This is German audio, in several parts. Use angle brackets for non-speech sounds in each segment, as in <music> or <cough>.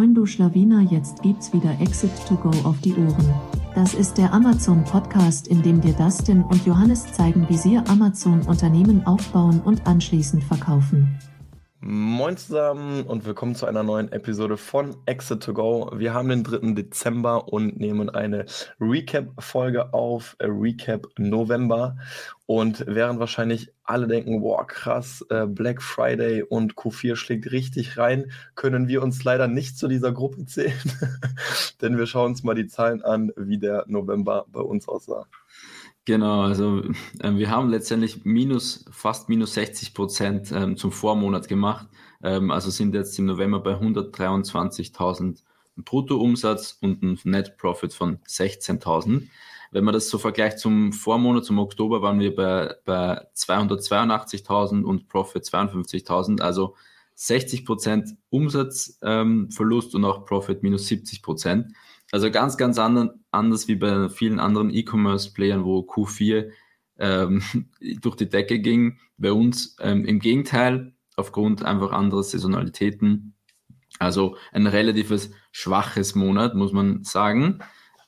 Moin du Schlawiner, jetzt gibt's wieder Exit to Go auf die Ohren. Das ist der Amazon Podcast, in dem dir Dustin und Johannes zeigen, wie sie Amazon Unternehmen aufbauen und anschließend verkaufen. Moin zusammen und willkommen zu einer neuen Episode von Exit to Go. Wir haben den 3. Dezember und nehmen eine Recap-Folge auf, äh, Recap November. Und während wahrscheinlich alle denken, boah, krass, äh, Black Friday und Q4 schlägt richtig rein, können wir uns leider nicht zu dieser Gruppe zählen. <laughs> Denn wir schauen uns mal die Zahlen an, wie der November bei uns aussah. Genau, also äh, wir haben letztendlich minus, fast minus 60 Prozent ähm, zum Vormonat gemacht. Ähm, also sind jetzt im November bei 123.000 Bruttoumsatz und ein Net Profit von 16.000. Wenn man das so vergleicht zum Vormonat, zum Oktober, waren wir bei, bei 282.000 und Profit 52.000. Also 60 Prozent Umsatzverlust ähm, und auch Profit minus 70 Prozent. Also ganz, ganz anderen, anders wie bei vielen anderen E-Commerce-Playern, wo Q4 ähm, <laughs> durch die Decke ging. Bei uns ähm, im Gegenteil, aufgrund einfach anderer Saisonalitäten. Also ein relatives schwaches Monat, muss man sagen.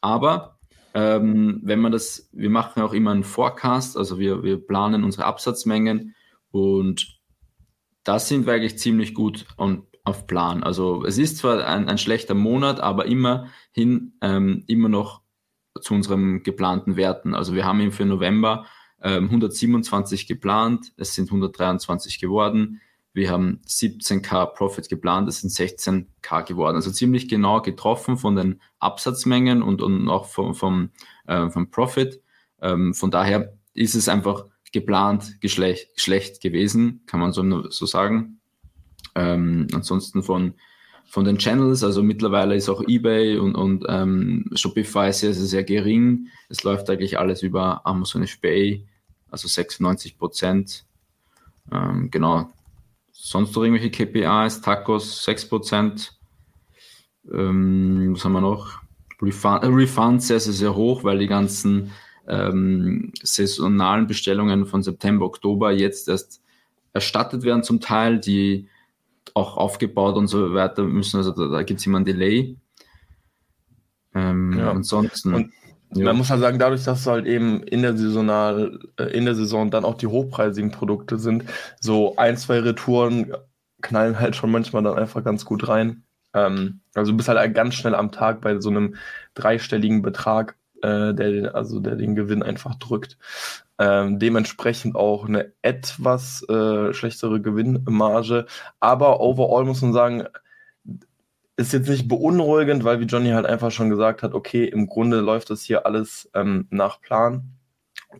Aber ähm, wenn man das, wir machen auch immer einen Forecast, also wir, wir planen unsere Absatzmengen und da sind wir eigentlich ziemlich gut und auf Plan. Also es ist zwar ein, ein schlechter Monat, aber immerhin ähm, immer noch zu unseren geplanten Werten. Also wir haben ihn für November ähm, 127 geplant, es sind 123 geworden. Wir haben 17k Profit geplant, es sind 16k geworden. Also ziemlich genau getroffen von den Absatzmengen und, und auch vom, vom, äh, vom Profit. Ähm, von daher ist es einfach geplant geschlecht, schlecht gewesen, kann man so, so sagen. Ähm, ansonsten von, von den Channels, also mittlerweile ist auch eBay und, und ähm, Shopify sehr, sehr, sehr gering. Es läuft eigentlich alles über Amazon FBA, also 96 Prozent. Ähm, genau. Sonst noch irgendwelche KPIs, Tacos 6 Prozent. Ähm, was haben wir noch? Refund, äh, Refund sehr, sehr, sehr hoch, weil die ganzen ähm, saisonalen Bestellungen von September, Oktober jetzt erst erstattet werden zum Teil. Die auch aufgebaut und so weiter müssen. Also da, da gibt es immer ein Delay. Ähm, ja. Ansonsten. Und ja. Man muss halt sagen, dadurch, dass es halt eben in der Saisonal, äh, in der Saison dann auch die hochpreisigen Produkte sind, so ein, zwei Retouren knallen halt schon manchmal dann einfach ganz gut rein. Ähm, also du bist halt ganz schnell am Tag bei so einem dreistelligen Betrag, äh, der, also der den Gewinn einfach drückt. Ähm, dementsprechend auch eine etwas äh, schlechtere Gewinnmarge. Aber overall muss man sagen, ist jetzt nicht beunruhigend, weil wie Johnny halt einfach schon gesagt hat, okay, im Grunde läuft das hier alles ähm, nach Plan.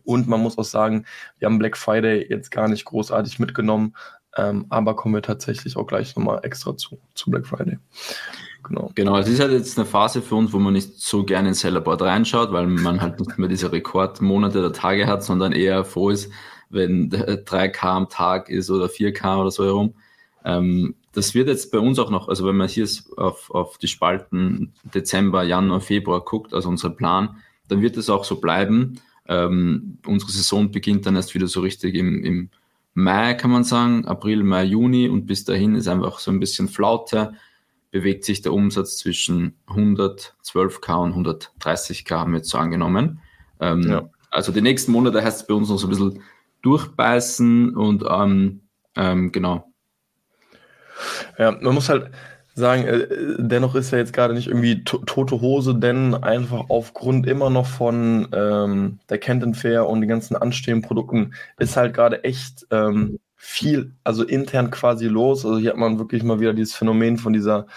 Und man muss auch sagen, wir haben Black Friday jetzt gar nicht großartig mitgenommen, ähm, aber kommen wir tatsächlich auch gleich nochmal extra zu, zu Black Friday. Genau. Genau, es ist halt jetzt eine Phase für uns, wo man nicht so gerne in Sellerboard reinschaut, weil man halt nicht mehr diese Rekordmonate der Tage hat, sondern eher froh ist, wenn 3K am Tag ist oder 4K oder so herum. Ähm, das wird jetzt bei uns auch noch, also wenn man hier auf, auf die Spalten Dezember, Januar, Februar guckt, also unser Plan, dann wird es auch so bleiben. Ähm, unsere Saison beginnt dann erst wieder so richtig im, im Mai, kann man sagen, April, Mai, Juni und bis dahin ist einfach so ein bisschen Flaute bewegt sich der Umsatz zwischen 112k und 130k, haben wir jetzt so angenommen. Ähm, ja. Also die nächsten Monate heißt es bei uns noch so ein bisschen durchbeißen und ähm, ähm, genau. Ja, man muss halt sagen, äh, dennoch ist ja jetzt gerade nicht irgendwie to tote Hose, denn einfach aufgrund immer noch von ähm, der Canton Fair und den ganzen anstehenden Produkten ist halt gerade echt ähm, viel, also intern quasi los. Also hier hat man wirklich mal wieder dieses Phänomen von dieser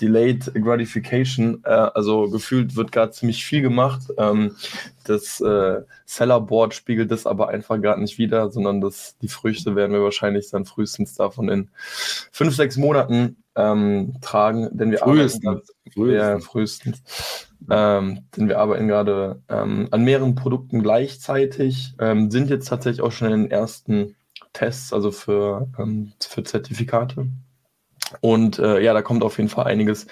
Delayed Gratification. Äh, also gefühlt wird gerade ziemlich viel gemacht. Ähm, das äh, Sellerboard spiegelt das aber einfach gerade nicht wieder, sondern das, die Früchte werden wir wahrscheinlich dann frühestens davon in fünf, sechs Monaten ähm, tragen, denn wir frühestens. arbeiten frühestens. Ja, frühestens. Ähm, denn wir arbeiten gerade ähm, an mehreren Produkten gleichzeitig, ähm, sind jetzt tatsächlich auch schon in den ersten Tests, also für, ähm, für Zertifikate. Und äh, ja, da kommt auf jeden Fall einiges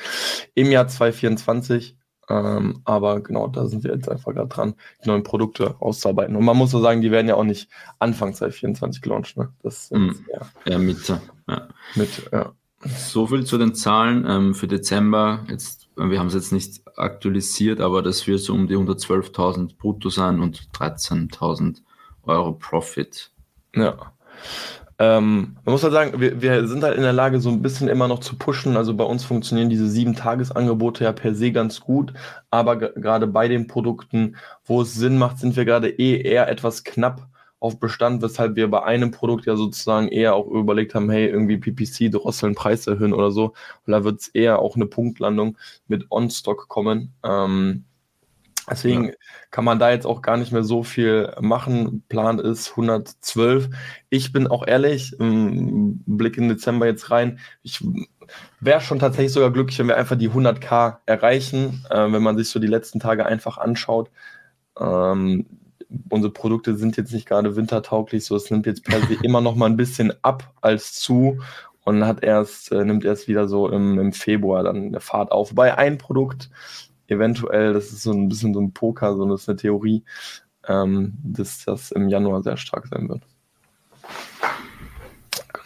im Jahr 2024. Ähm, aber genau, da sind wir jetzt einfach gerade dran, die neuen Produkte auszuarbeiten. Und man muss so sagen, die werden ja auch nicht Anfang 2024 gelauncht. Ne? Das mm, ja, ja, Mitte. Ja. Mit, ja. So viel zu den Zahlen ähm, für Dezember. Jetzt, wir haben es jetzt nicht aktualisiert, aber das wird so um die 112.000 brutto sein und 13.000 Euro Profit. Ja. Ähm, man muss halt sagen, wir, wir sind halt in der Lage, so ein bisschen immer noch zu pushen. Also bei uns funktionieren diese sieben Tagesangebote ja per se ganz gut, aber gerade bei den Produkten, wo es Sinn macht, sind wir gerade eh eher etwas knapp auf Bestand, weshalb wir bei einem Produkt ja sozusagen eher auch überlegt haben, hey, irgendwie PPC drosseln, Preis erhöhen oder so. Und da wird es eher auch eine Punktlandung mit On-Stock kommen. Ähm, deswegen ja. kann man da jetzt auch gar nicht mehr so viel machen. Plan ist 112. Ich bin auch ehrlich, Blick in Dezember jetzt rein. Ich wäre schon tatsächlich sogar glücklich, wenn wir einfach die 100k erreichen, äh, wenn man sich so die letzten Tage einfach anschaut. Ähm, unsere Produkte sind jetzt nicht gerade wintertauglich, so es nimmt jetzt per se <laughs> immer noch mal ein bisschen ab als zu und hat erst, äh, nimmt erst wieder so im, im Februar dann der Fahrt auf. Bei ein Produkt, eventuell, das ist so ein bisschen so ein Poker, so das ist eine Theorie, ähm, dass das im Januar sehr stark sein wird.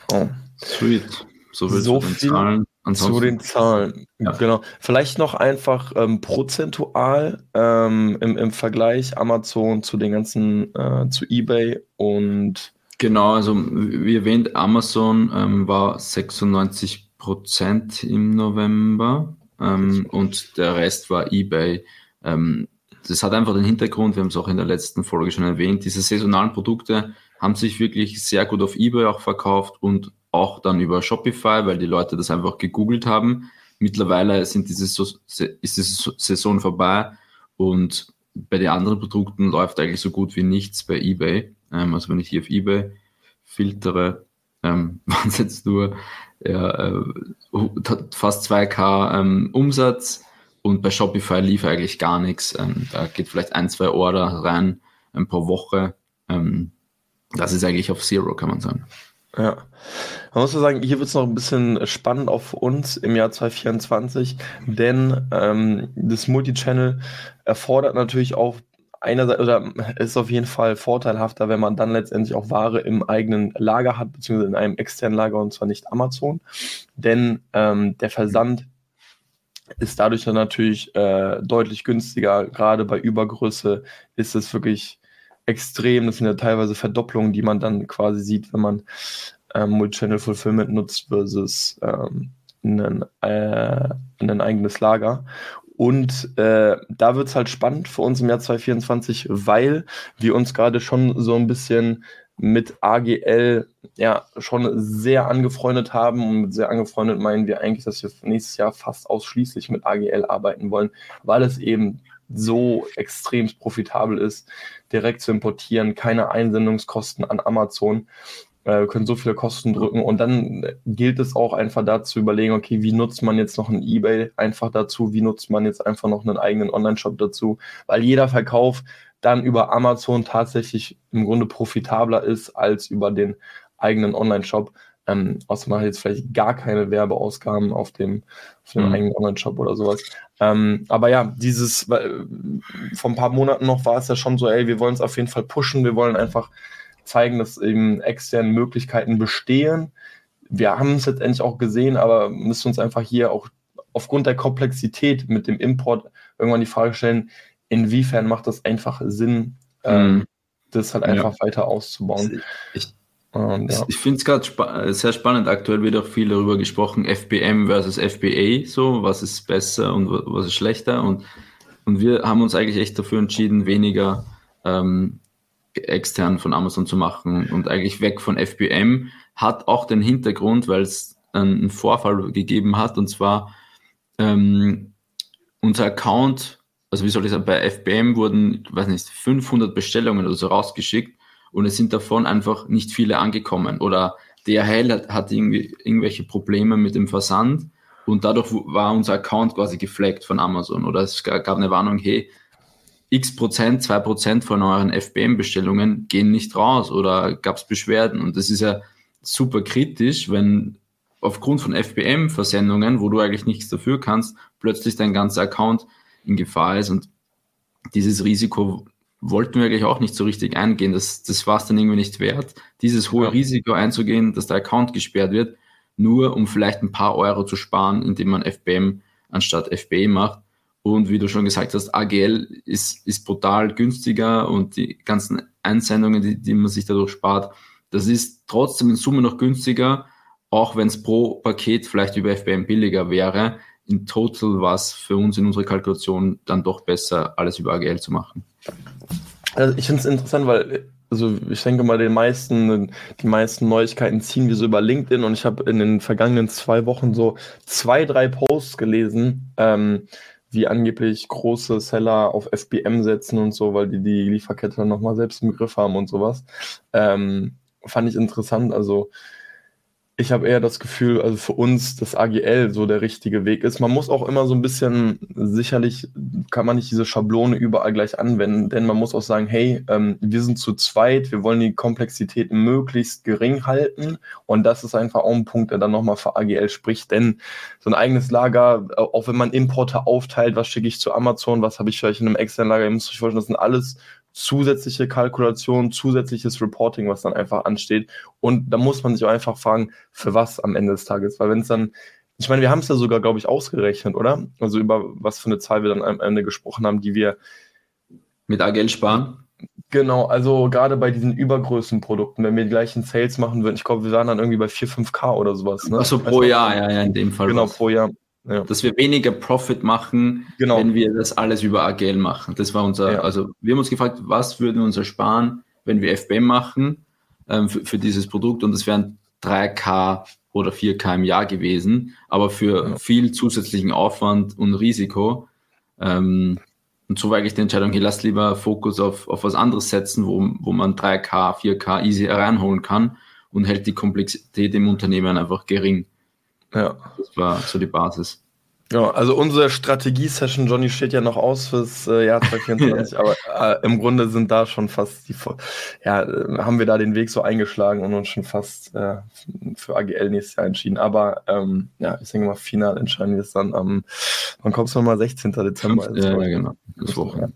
Genau. Sweet. So, so viel Zahlen. Ansonsten, zu den Zahlen. Ja. Genau. Vielleicht noch einfach ähm, prozentual ähm, im, im Vergleich Amazon zu den ganzen, äh, zu eBay und. Genau, also wie erwähnt, Amazon ähm, war 96 Prozent im November ähm, und der Rest war eBay. Ähm, das hat einfach den Hintergrund, wir haben es auch in der letzten Folge schon erwähnt, diese saisonalen Produkte haben sich wirklich sehr gut auf eBay auch verkauft und auch dann über Shopify, weil die Leute das einfach gegoogelt haben. Mittlerweile sind diese ist diese Saison vorbei und bei den anderen Produkten läuft eigentlich so gut wie nichts bei eBay. Ähm, also wenn ich hier auf eBay filtere, ähm, <laughs> waren es jetzt nur ja, äh, fast 2K ähm, Umsatz und bei Shopify lief eigentlich gar nichts. Ähm, da geht vielleicht ein, zwei Order rein ähm, pro Woche. Ähm, das ist eigentlich auf Zero, kann man sagen. Ja. Man muss sagen, hier wird es noch ein bisschen spannend für uns im Jahr 2024, denn ähm, das Multichannel erfordert natürlich auch einerseits oder ist auf jeden Fall vorteilhafter, wenn man dann letztendlich auch Ware im eigenen Lager hat, beziehungsweise in einem externen Lager und zwar nicht Amazon. Denn ähm, der Versand ist dadurch dann natürlich äh, deutlich günstiger. Gerade bei Übergröße ist es wirklich extrem. Das sind ja teilweise Verdopplungen, die man dann quasi sieht, wenn man ähm, Multichannel Fulfillment nutzt versus ähm, ein, äh, ein eigenes Lager. Und äh, da wird es halt spannend für uns im Jahr 2024, weil wir uns gerade schon so ein bisschen mit AGL ja schon sehr angefreundet haben. Und mit sehr angefreundet meinen wir eigentlich, dass wir nächstes Jahr fast ausschließlich mit AGL arbeiten wollen, weil es eben so extrem profitabel ist, direkt zu importieren, keine Einsendungskosten an Amazon. Äh, können so viele Kosten drücken und dann gilt es auch einfach da zu überlegen, okay, wie nutzt man jetzt noch ein Ebay einfach dazu, wie nutzt man jetzt einfach noch einen eigenen Online-Shop dazu, weil jeder Verkauf dann über Amazon tatsächlich im Grunde profitabler ist als über den eigenen Online-Shop. Ähm, außer man hat jetzt vielleicht gar keine Werbeausgaben auf dem, auf dem mhm. eigenen Online-Shop oder sowas. Ähm, aber ja, dieses, äh, vor ein paar Monaten noch war es ja schon so, ey, wir wollen es auf jeden Fall pushen, wir wollen einfach zeigen, dass eben externe Möglichkeiten bestehen. Wir haben es letztendlich auch gesehen, aber müssen uns einfach hier auch aufgrund der Komplexität mit dem Import irgendwann die Frage stellen, inwiefern macht das einfach Sinn, ähm, mhm. das halt einfach ja. weiter auszubauen. Ich, und, ja. Ich finde es gerade spa äh, sehr spannend. Aktuell wird auch viel darüber gesprochen, FBM versus FBA, so, was ist besser und was ist schlechter. Und, und wir haben uns eigentlich echt dafür entschieden, weniger ähm, extern von Amazon zu machen und eigentlich weg von FBM. Hat auch den Hintergrund, weil es einen Vorfall gegeben hat, und zwar ähm, unser Account, also wie soll ich sagen, bei FBM wurden, weiß nicht, 500 Bestellungen oder so rausgeschickt und es sind davon einfach nicht viele angekommen. Oder DHL hat, hat irgendwie irgendwelche Probleme mit dem Versand und dadurch war unser Account quasi gefleckt von Amazon. Oder es gab eine Warnung, hey, x Prozent, zwei Prozent von euren FBM-Bestellungen gehen nicht raus oder gab es Beschwerden. Und das ist ja super kritisch, wenn aufgrund von FBM-Versendungen, wo du eigentlich nichts dafür kannst, plötzlich dein ganzer Account in Gefahr ist. Und dieses Risiko wollten wir eigentlich auch nicht so richtig eingehen. Das, das war es dann irgendwie nicht wert, dieses hohe Risiko einzugehen, dass der Account gesperrt wird, nur um vielleicht ein paar Euro zu sparen, indem man FBM anstatt FBE macht. Und wie du schon gesagt hast, AGL ist, ist brutal günstiger und die ganzen Einsendungen, die, die man sich dadurch spart, das ist trotzdem in Summe noch günstiger, auch wenn es pro Paket vielleicht über FBM billiger wäre. In total war es für uns in unserer Kalkulation dann doch besser, alles über AGL zu machen. Also ich finde es interessant, weil also ich denke mal, den meisten, die meisten Neuigkeiten ziehen wir so über LinkedIn und ich habe in den vergangenen zwei Wochen so zwei, drei Posts gelesen, ähm, wie angeblich große Seller auf FBM setzen und so, weil die die Lieferkette dann nochmal selbst im Griff haben und sowas. Ähm, fand ich interessant. Also ich habe eher das Gefühl, also für uns das AGL so der richtige Weg ist. Man muss auch immer so ein bisschen, sicherlich kann man nicht diese Schablone überall gleich anwenden, denn man muss auch sagen, hey, ähm, wir sind zu zweit, wir wollen die Komplexität möglichst gering halten und das ist einfach auch ein Punkt, der dann nochmal für AGL spricht, denn so ein eigenes Lager, auch wenn man Importe aufteilt, was schicke ich zu Amazon, was habe ich vielleicht in einem externen Lager, ihr müsst euch vorstellen, das sind alles zusätzliche Kalkulation, zusätzliches Reporting, was dann einfach ansteht. Und da muss man sich auch einfach fragen, für was am Ende des Tages. Weil wenn es dann, ich meine, wir haben es ja sogar, glaube ich, ausgerechnet, oder? Also über was für eine Zahl wir dann am Ende gesprochen haben, die wir mit AGL sparen. Genau, also gerade bei diesen Übergrößenprodukten, wenn wir die gleichen Sales machen würden, ich glaube, wir waren dann irgendwie bei 4, 5K oder sowas. Ne? Achso, pro Jahr, ja, ja, in dem Fall. Genau, was. pro Jahr. Ja. Dass wir weniger Profit machen, genau. wenn wir das alles über AGL machen. Das war unser, ja. also wir haben uns gefragt, was würden wir uns ersparen, wenn wir FBM machen ähm, für, für, dieses Produkt und das wären 3K oder 4K im Jahr gewesen, aber für ja. viel zusätzlichen Aufwand und Risiko. Ähm, und so war eigentlich die Entscheidung, hier lasst lieber Fokus auf, auf was anderes setzen, wo, wo man 3K, 4K easy reinholen kann und hält die Komplexität im Unternehmen einfach gering. Ja. Das war so die Basis. Ja, also unsere Strategie-Session, Johnny, steht ja noch aus fürs äh, Jahr 2024, <laughs> aber äh, im Grunde sind da schon fast die, ja, äh, haben wir da den Weg so eingeschlagen und uns schon fast äh, für AGL nächstes Jahr entschieden. Aber ähm, ja, ich denke mal, final entscheiden wir es dann am, wann kommt es nochmal, 16. Dezember? Ja, ja, genau. Das Woche.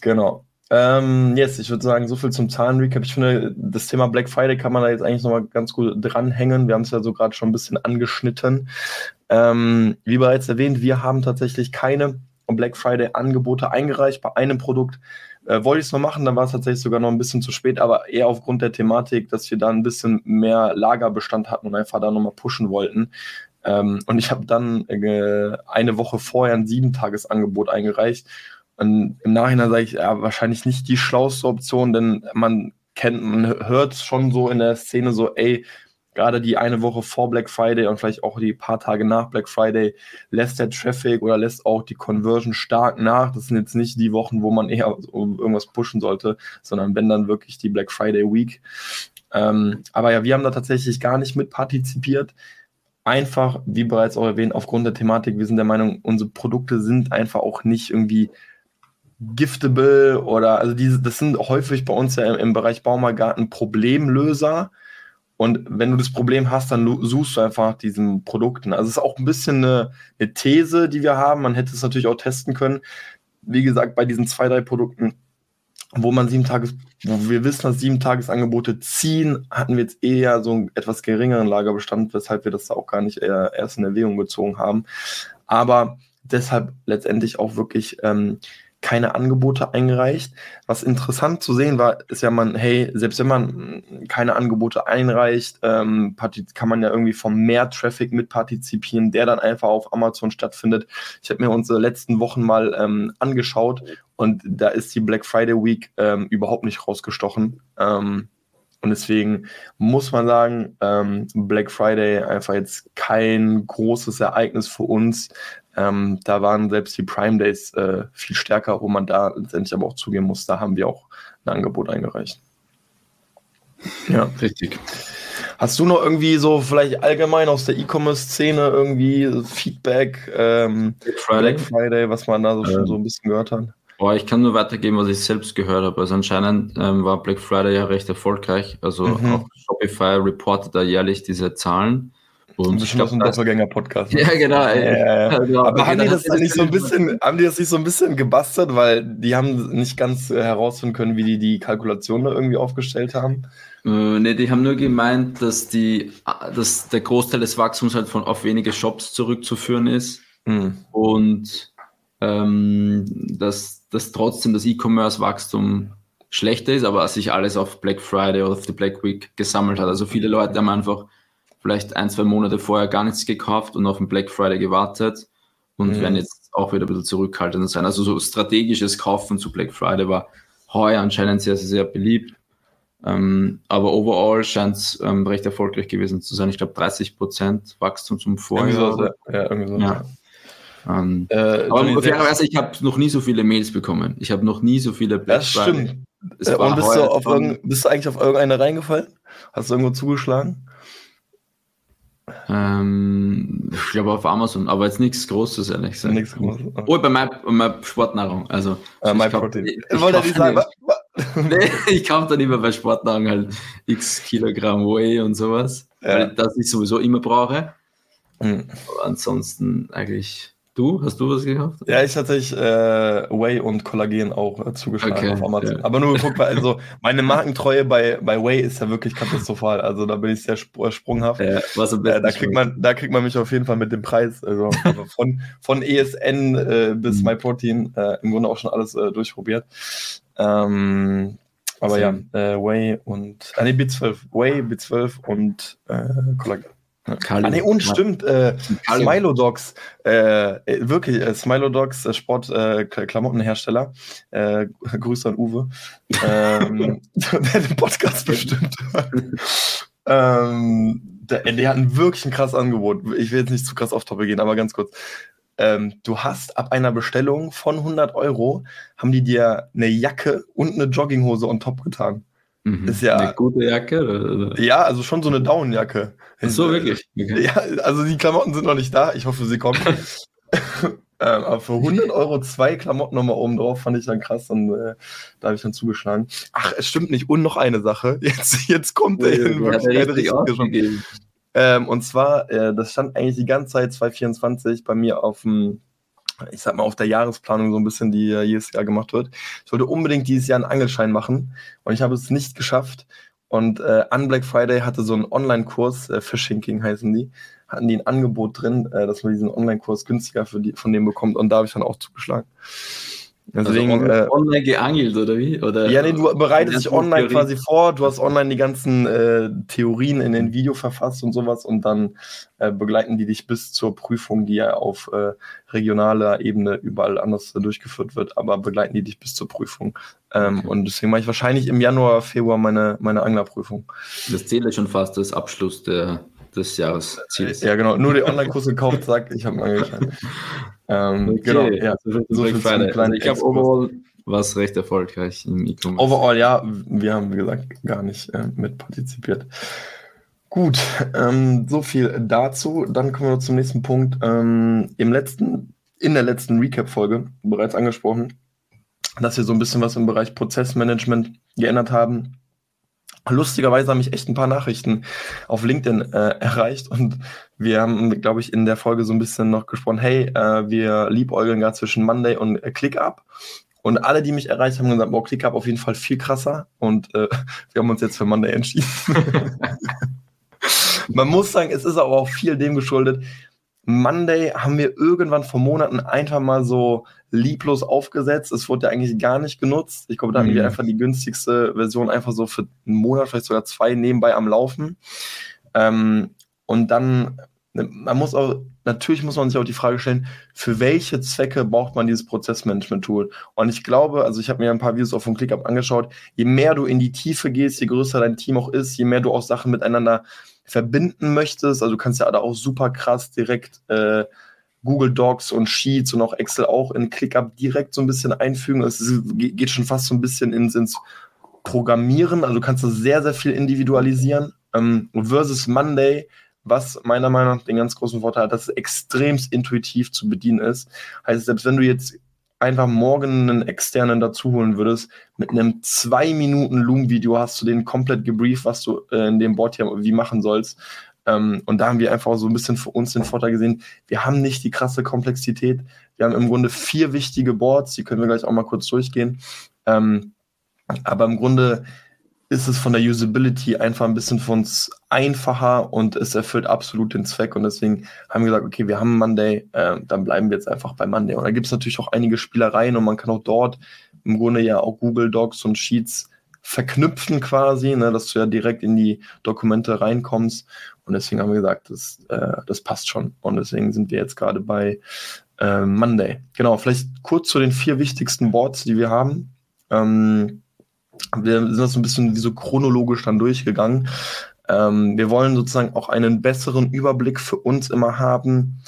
Genau. Ähm, yes, ich würde sagen, so viel zum Zahlenrecap. Ich finde, das Thema Black Friday kann man da jetzt eigentlich nochmal ganz gut dranhängen. Wir haben es ja so gerade schon ein bisschen angeschnitten. Ähm, wie bereits erwähnt, wir haben tatsächlich keine Black Friday Angebote eingereicht. Bei einem Produkt äh, wollte ich es noch machen, dann war es tatsächlich sogar noch ein bisschen zu spät, aber eher aufgrund der Thematik, dass wir da ein bisschen mehr Lagerbestand hatten und einfach da nochmal pushen wollten. Ähm, und ich habe dann äh, eine Woche vorher ein Sieben-Tages-Angebot eingereicht und im Nachhinein sage ich, ja, wahrscheinlich nicht die schlauste Option, denn man kennt, man hört schon so in der Szene so, ey, gerade die eine Woche vor Black Friday und vielleicht auch die paar Tage nach Black Friday lässt der Traffic oder lässt auch die Conversion stark nach. Das sind jetzt nicht die Wochen, wo man eher irgendwas pushen sollte, sondern wenn dann wirklich die Black Friday Week. Ähm, aber ja, wir haben da tatsächlich gar nicht mit partizipiert. Einfach, wie bereits auch erwähnt, aufgrund der Thematik, wir sind der Meinung, unsere Produkte sind einfach auch nicht irgendwie giftable oder also diese, das sind häufig bei uns ja im, im Bereich Baumargarten Problemlöser. Und wenn du das Problem hast, dann suchst du einfach nach diesen Produkten. Also es ist auch ein bisschen eine, eine These, die wir haben. Man hätte es natürlich auch testen können. Wie gesagt, bei diesen zwei, drei Produkten, wo man sieben Tages, wo wir wissen, dass sieben Tagesangebote ziehen, hatten wir jetzt eher so einen etwas geringeren Lagerbestand, weshalb wir das auch gar nicht erst in Erwägung gezogen haben. Aber deshalb letztendlich auch wirklich ähm, keine Angebote eingereicht. Was interessant zu sehen war, ist ja man, hey, selbst wenn man keine Angebote einreicht, ähm, kann man ja irgendwie vom mehr Traffic mitpartizipieren, der dann einfach auf Amazon stattfindet. Ich habe mir unsere letzten Wochen mal ähm, angeschaut und da ist die Black Friday Week ähm, überhaupt nicht rausgestochen. Ähm, und deswegen muss man sagen, ähm, Black Friday einfach jetzt kein großes Ereignis für uns. Ähm, da waren selbst die Prime Days äh, viel stärker, wo man da letztendlich aber auch zugeben muss, da haben wir auch ein Angebot eingereicht. Ja, richtig. Hast du noch irgendwie so vielleicht allgemein aus der E-Commerce-Szene irgendwie Feedback, ähm, Black, Friday. Black, Friday. was man da so, schon so ein bisschen gehört hat? Boah, ich kann nur weitergeben, was ich selbst gehört habe. Also anscheinend ähm, war Black Friday ja recht erfolgreich. Also mhm. auch Shopify reportet da jährlich diese Zahlen. Und ich glaube, ein Doppelgänger-Podcast. Ne? Ja, genau. Ja. Also, Aber haben die das nicht so ein bisschen, haben die das nicht so ein bisschen gebastelt, weil die haben nicht ganz äh, herausfinden können, wie die die Kalkulation da irgendwie aufgestellt haben? Äh, ne, die haben nur gemeint, dass die, dass der Großteil des Wachstums halt von auf wenige Shops zurückzuführen ist mhm. und ähm, dass, dass trotzdem das E-Commerce-Wachstum schlechter ist, aber sich alles auf Black Friday oder auf die Black Week gesammelt hat. Also viele Leute haben einfach vielleicht ein, zwei Monate vorher gar nichts gekauft und auf den Black Friday gewartet und mhm. werden jetzt auch wieder ein bisschen zurückhaltender sein. Also so strategisches Kaufen zu Black Friday war heuer anscheinend sehr, sehr, sehr beliebt. Ähm, aber overall scheint es ähm, recht erfolgreich gewesen zu sein. Ich glaube 30 Prozent Wachstum zum Vorjahr. So, ja, irgendwie so. Ja. Ähm, äh, aber fairerweise, ich habe noch nie so viele Mails bekommen. Ich habe noch nie so viele Black Das stimmt. Äh, und bist du, auf bist du eigentlich auf irgendeine reingefallen? Hast du irgendwo zugeschlagen? Ähm, ich glaube auf Amazon, aber jetzt nichts Großes, ehrlich gesagt. Nichts Großes. Okay. Oh, bei meiner Sportnahrung. Also, uh, My Protein. Ich, ich, Wollte ich sagen, <laughs> nee, ich kaufe dann immer bei Sportnahrung halt x Kilogramm Whey und sowas, ja. weil das ich sowieso immer brauche. Mhm. Aber ansonsten eigentlich Du? Hast du was gekauft? Ja, ich hatte ich, äh, Whey und Kollagen auch äh, zugeschlagen okay, auf Amazon. Ja. Aber nur guck mal, also <laughs> meine Markentreue bei, bei Whey ist ja wirklich katastrophal. Also da bin ich sehr sp äh, sprunghaft. Ja, was am besten äh, da, kriegt man, da kriegt man mich auf jeden Fall mit dem Preis. Also, <laughs> also von, von ESN äh, bis mhm. MyProtein äh, im Grunde auch schon alles äh, durchprobiert. Ähm, aber ja, äh, Whey und, ah nee, B12, Whey, B12 und äh, Kollagen. Kali. Ah, nee, und stimmt, äh, Smilo Dogs, äh, wirklich, äh, Smilo Dogs, äh, Sport-Klamottenhersteller. Äh, äh, <laughs> Grüße an Uwe. ähm, <laughs> <laughs> der den Podcast bestimmt ähm, der, der hat ein wirklich ein krasses Angebot. Ich will jetzt nicht zu krass auf Toppe gehen, aber ganz kurz. Ähm, du hast ab einer Bestellung von 100 Euro, haben die dir eine Jacke und eine Jogginghose on top getan. Mhm. Ist ja, eine gute Jacke? Oder? Ja, also schon so eine Downjacke. Ach so, wirklich? Okay. Ja, also die Klamotten sind noch nicht da. Ich hoffe, sie kommen. <laughs> ähm, aber für 100 Euro zwei Klamotten nochmal oben drauf fand ich dann krass und äh, da habe ich dann zugeschlagen. Ach, es stimmt nicht. Und noch eine Sache. <laughs> Jetzt, jetzt kommt der hin. Wirklich eine richtig ähm, und zwar, äh, das stand eigentlich die ganze Zeit 2024 bei mir auf dem ich sag mal, auf der Jahresplanung so ein bisschen, die jedes Jahr gemacht wird. Ich wollte unbedingt dieses Jahr einen Angelschein machen und ich habe es nicht geschafft. Und äh, an Black Friday hatte so einen Online-Kurs, äh, Fishing King heißen die, hatten die ein Angebot drin, äh, dass man diesen Online-Kurs günstiger für die, von dem bekommt. Und da habe ich dann auch zugeschlagen. Deswegen, also online, äh, online geangelt oder wie? Oder, ja, nee, du bereitest dich online Theorie. quasi vor, du hast online die ganzen äh, Theorien in den Video verfasst und sowas und dann äh, begleiten die dich bis zur Prüfung, die ja auf äh, regionaler Ebene überall anders durchgeführt wird, aber begleiten die dich bis zur Prüfung. Ähm, okay. Und deswegen mache ich wahrscheinlich im Januar, Februar meine, meine Anglerprüfung. Das zählt schon fast als Abschluss der, des Jahresziels. Ja, genau. Nur den Online-Kurs gekauft, sagt, ich habe einen Angelschein. Ähm, okay. Genau, ja. So, so also ich habe overall was recht erfolgreich im E-Commerce. Overall, ja, wir haben, wie gesagt, gar nicht äh, mit partizipiert. Gut, ähm, so viel dazu. Dann kommen wir zum nächsten Punkt. Ähm, Im letzten, in der letzten Recap-Folge bereits angesprochen, dass wir so ein bisschen was im Bereich Prozessmanagement geändert haben. Lustigerweise haben mich echt ein paar Nachrichten auf LinkedIn äh, erreicht und wir haben, glaube ich, in der Folge so ein bisschen noch gesprochen, hey, äh, wir liebäugeln gerade zwischen Monday und äh, ClickUp. Und alle, die mich erreicht haben, gesagt, boah, ClickUp auf jeden Fall viel krasser. Und äh, <laughs> wir haben uns jetzt für Monday entschieden. <laughs> Man muss sagen, es ist aber auch viel dem geschuldet. Monday haben wir irgendwann vor Monaten einfach mal so lieblos aufgesetzt. Es wurde ja eigentlich gar nicht genutzt. Ich glaube, da hatten wir mhm. einfach die günstigste Version einfach so für einen Monat, vielleicht sogar zwei nebenbei am Laufen. Ähm, und dann, man muss auch, natürlich muss man sich auch die Frage stellen, für welche Zwecke braucht man dieses Prozessmanagement-Tool? Und ich glaube, also ich habe mir ein paar Videos auf dem ClickUp angeschaut, je mehr du in die Tiefe gehst, je größer dein Team auch ist, je mehr du auch Sachen miteinander verbinden möchtest, also du kannst ja da auch super krass direkt äh, Google Docs und Sheets und auch Excel auch in ClickUp direkt so ein bisschen einfügen. Es geht schon fast so ein bisschen ins, ins Programmieren. Also kannst du sehr, sehr viel individualisieren. Ähm, versus Monday, was meiner Meinung nach den ganz großen Vorteil hat, dass es extremst intuitiv zu bedienen ist. Heißt, selbst wenn du jetzt einfach morgen einen externen dazu holen würdest, mit einem zwei Minuten Loom-Video hast du den komplett gebrieft, was du äh, in dem Board hier wie machen sollst. Ähm, und da haben wir einfach so ein bisschen für uns den Vorteil gesehen, wir haben nicht die krasse Komplexität. Wir haben im Grunde vier wichtige Boards, die können wir gleich auch mal kurz durchgehen. Ähm, aber im Grunde ist es von der Usability einfach ein bisschen für uns einfacher und es erfüllt absolut den Zweck. Und deswegen haben wir gesagt, okay, wir haben Monday, äh, dann bleiben wir jetzt einfach bei Monday. Und da gibt es natürlich auch einige Spielereien und man kann auch dort im Grunde ja auch Google Docs und Sheets verknüpfen quasi, ne, dass du ja direkt in die Dokumente reinkommst. Und deswegen haben wir gesagt, das, äh, das passt schon. Und deswegen sind wir jetzt gerade bei äh, Monday. Genau, vielleicht kurz zu den vier wichtigsten Boards, die wir haben. Ähm, wir sind das so ein bisschen wie so chronologisch dann durchgegangen. Ähm, wir wollen sozusagen auch einen besseren Überblick für uns immer haben,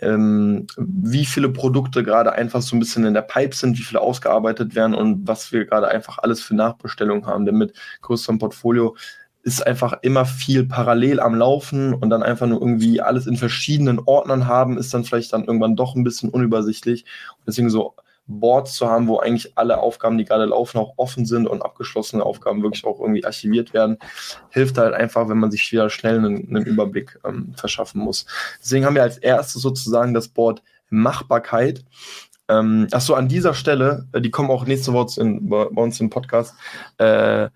ähm, wie viele Produkte gerade einfach so ein bisschen in der Pipe sind, wie viele ausgearbeitet werden und was wir gerade einfach alles für Nachbestellungen haben. Denn mit größerem Portfolio ist einfach immer viel parallel am Laufen und dann einfach nur irgendwie alles in verschiedenen Ordnern haben, ist dann vielleicht dann irgendwann doch ein bisschen unübersichtlich. Deswegen so Boards zu haben, wo eigentlich alle Aufgaben, die gerade laufen, auch offen sind und abgeschlossene Aufgaben wirklich auch irgendwie archiviert werden, hilft halt einfach, wenn man sich wieder schnell einen, einen Überblick ähm, verschaffen muss. Deswegen haben wir als erstes sozusagen das Board Machbarkeit. Ähm, Achso, an dieser Stelle, äh, die kommen auch nächste Woche in, bei, uns im Podcast, äh,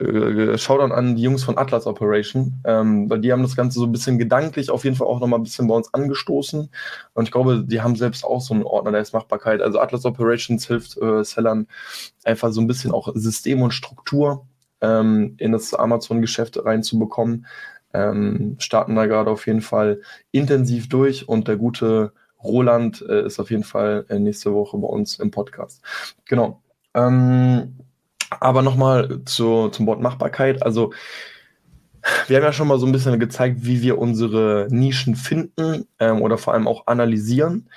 äh, Shoutout an die Jungs von Atlas Operation, ähm, weil die haben das Ganze so ein bisschen gedanklich auf jeden Fall auch nochmal ein bisschen bei uns angestoßen. Und ich glaube, die haben selbst auch so einen Ordner der ist Machbarkeit. Also Atlas Operations hilft äh, Sellern einfach so ein bisschen auch System und Struktur ähm, in das Amazon-Geschäft reinzubekommen. Ähm, starten da gerade auf jeden Fall intensiv durch und der gute Roland äh, ist auf jeden Fall äh, nächste Woche bei uns im Podcast. Genau. Ähm, aber nochmal zu, zum Wort Machbarkeit. Also, wir haben ja schon mal so ein bisschen gezeigt, wie wir unsere Nischen finden ähm, oder vor allem auch analysieren.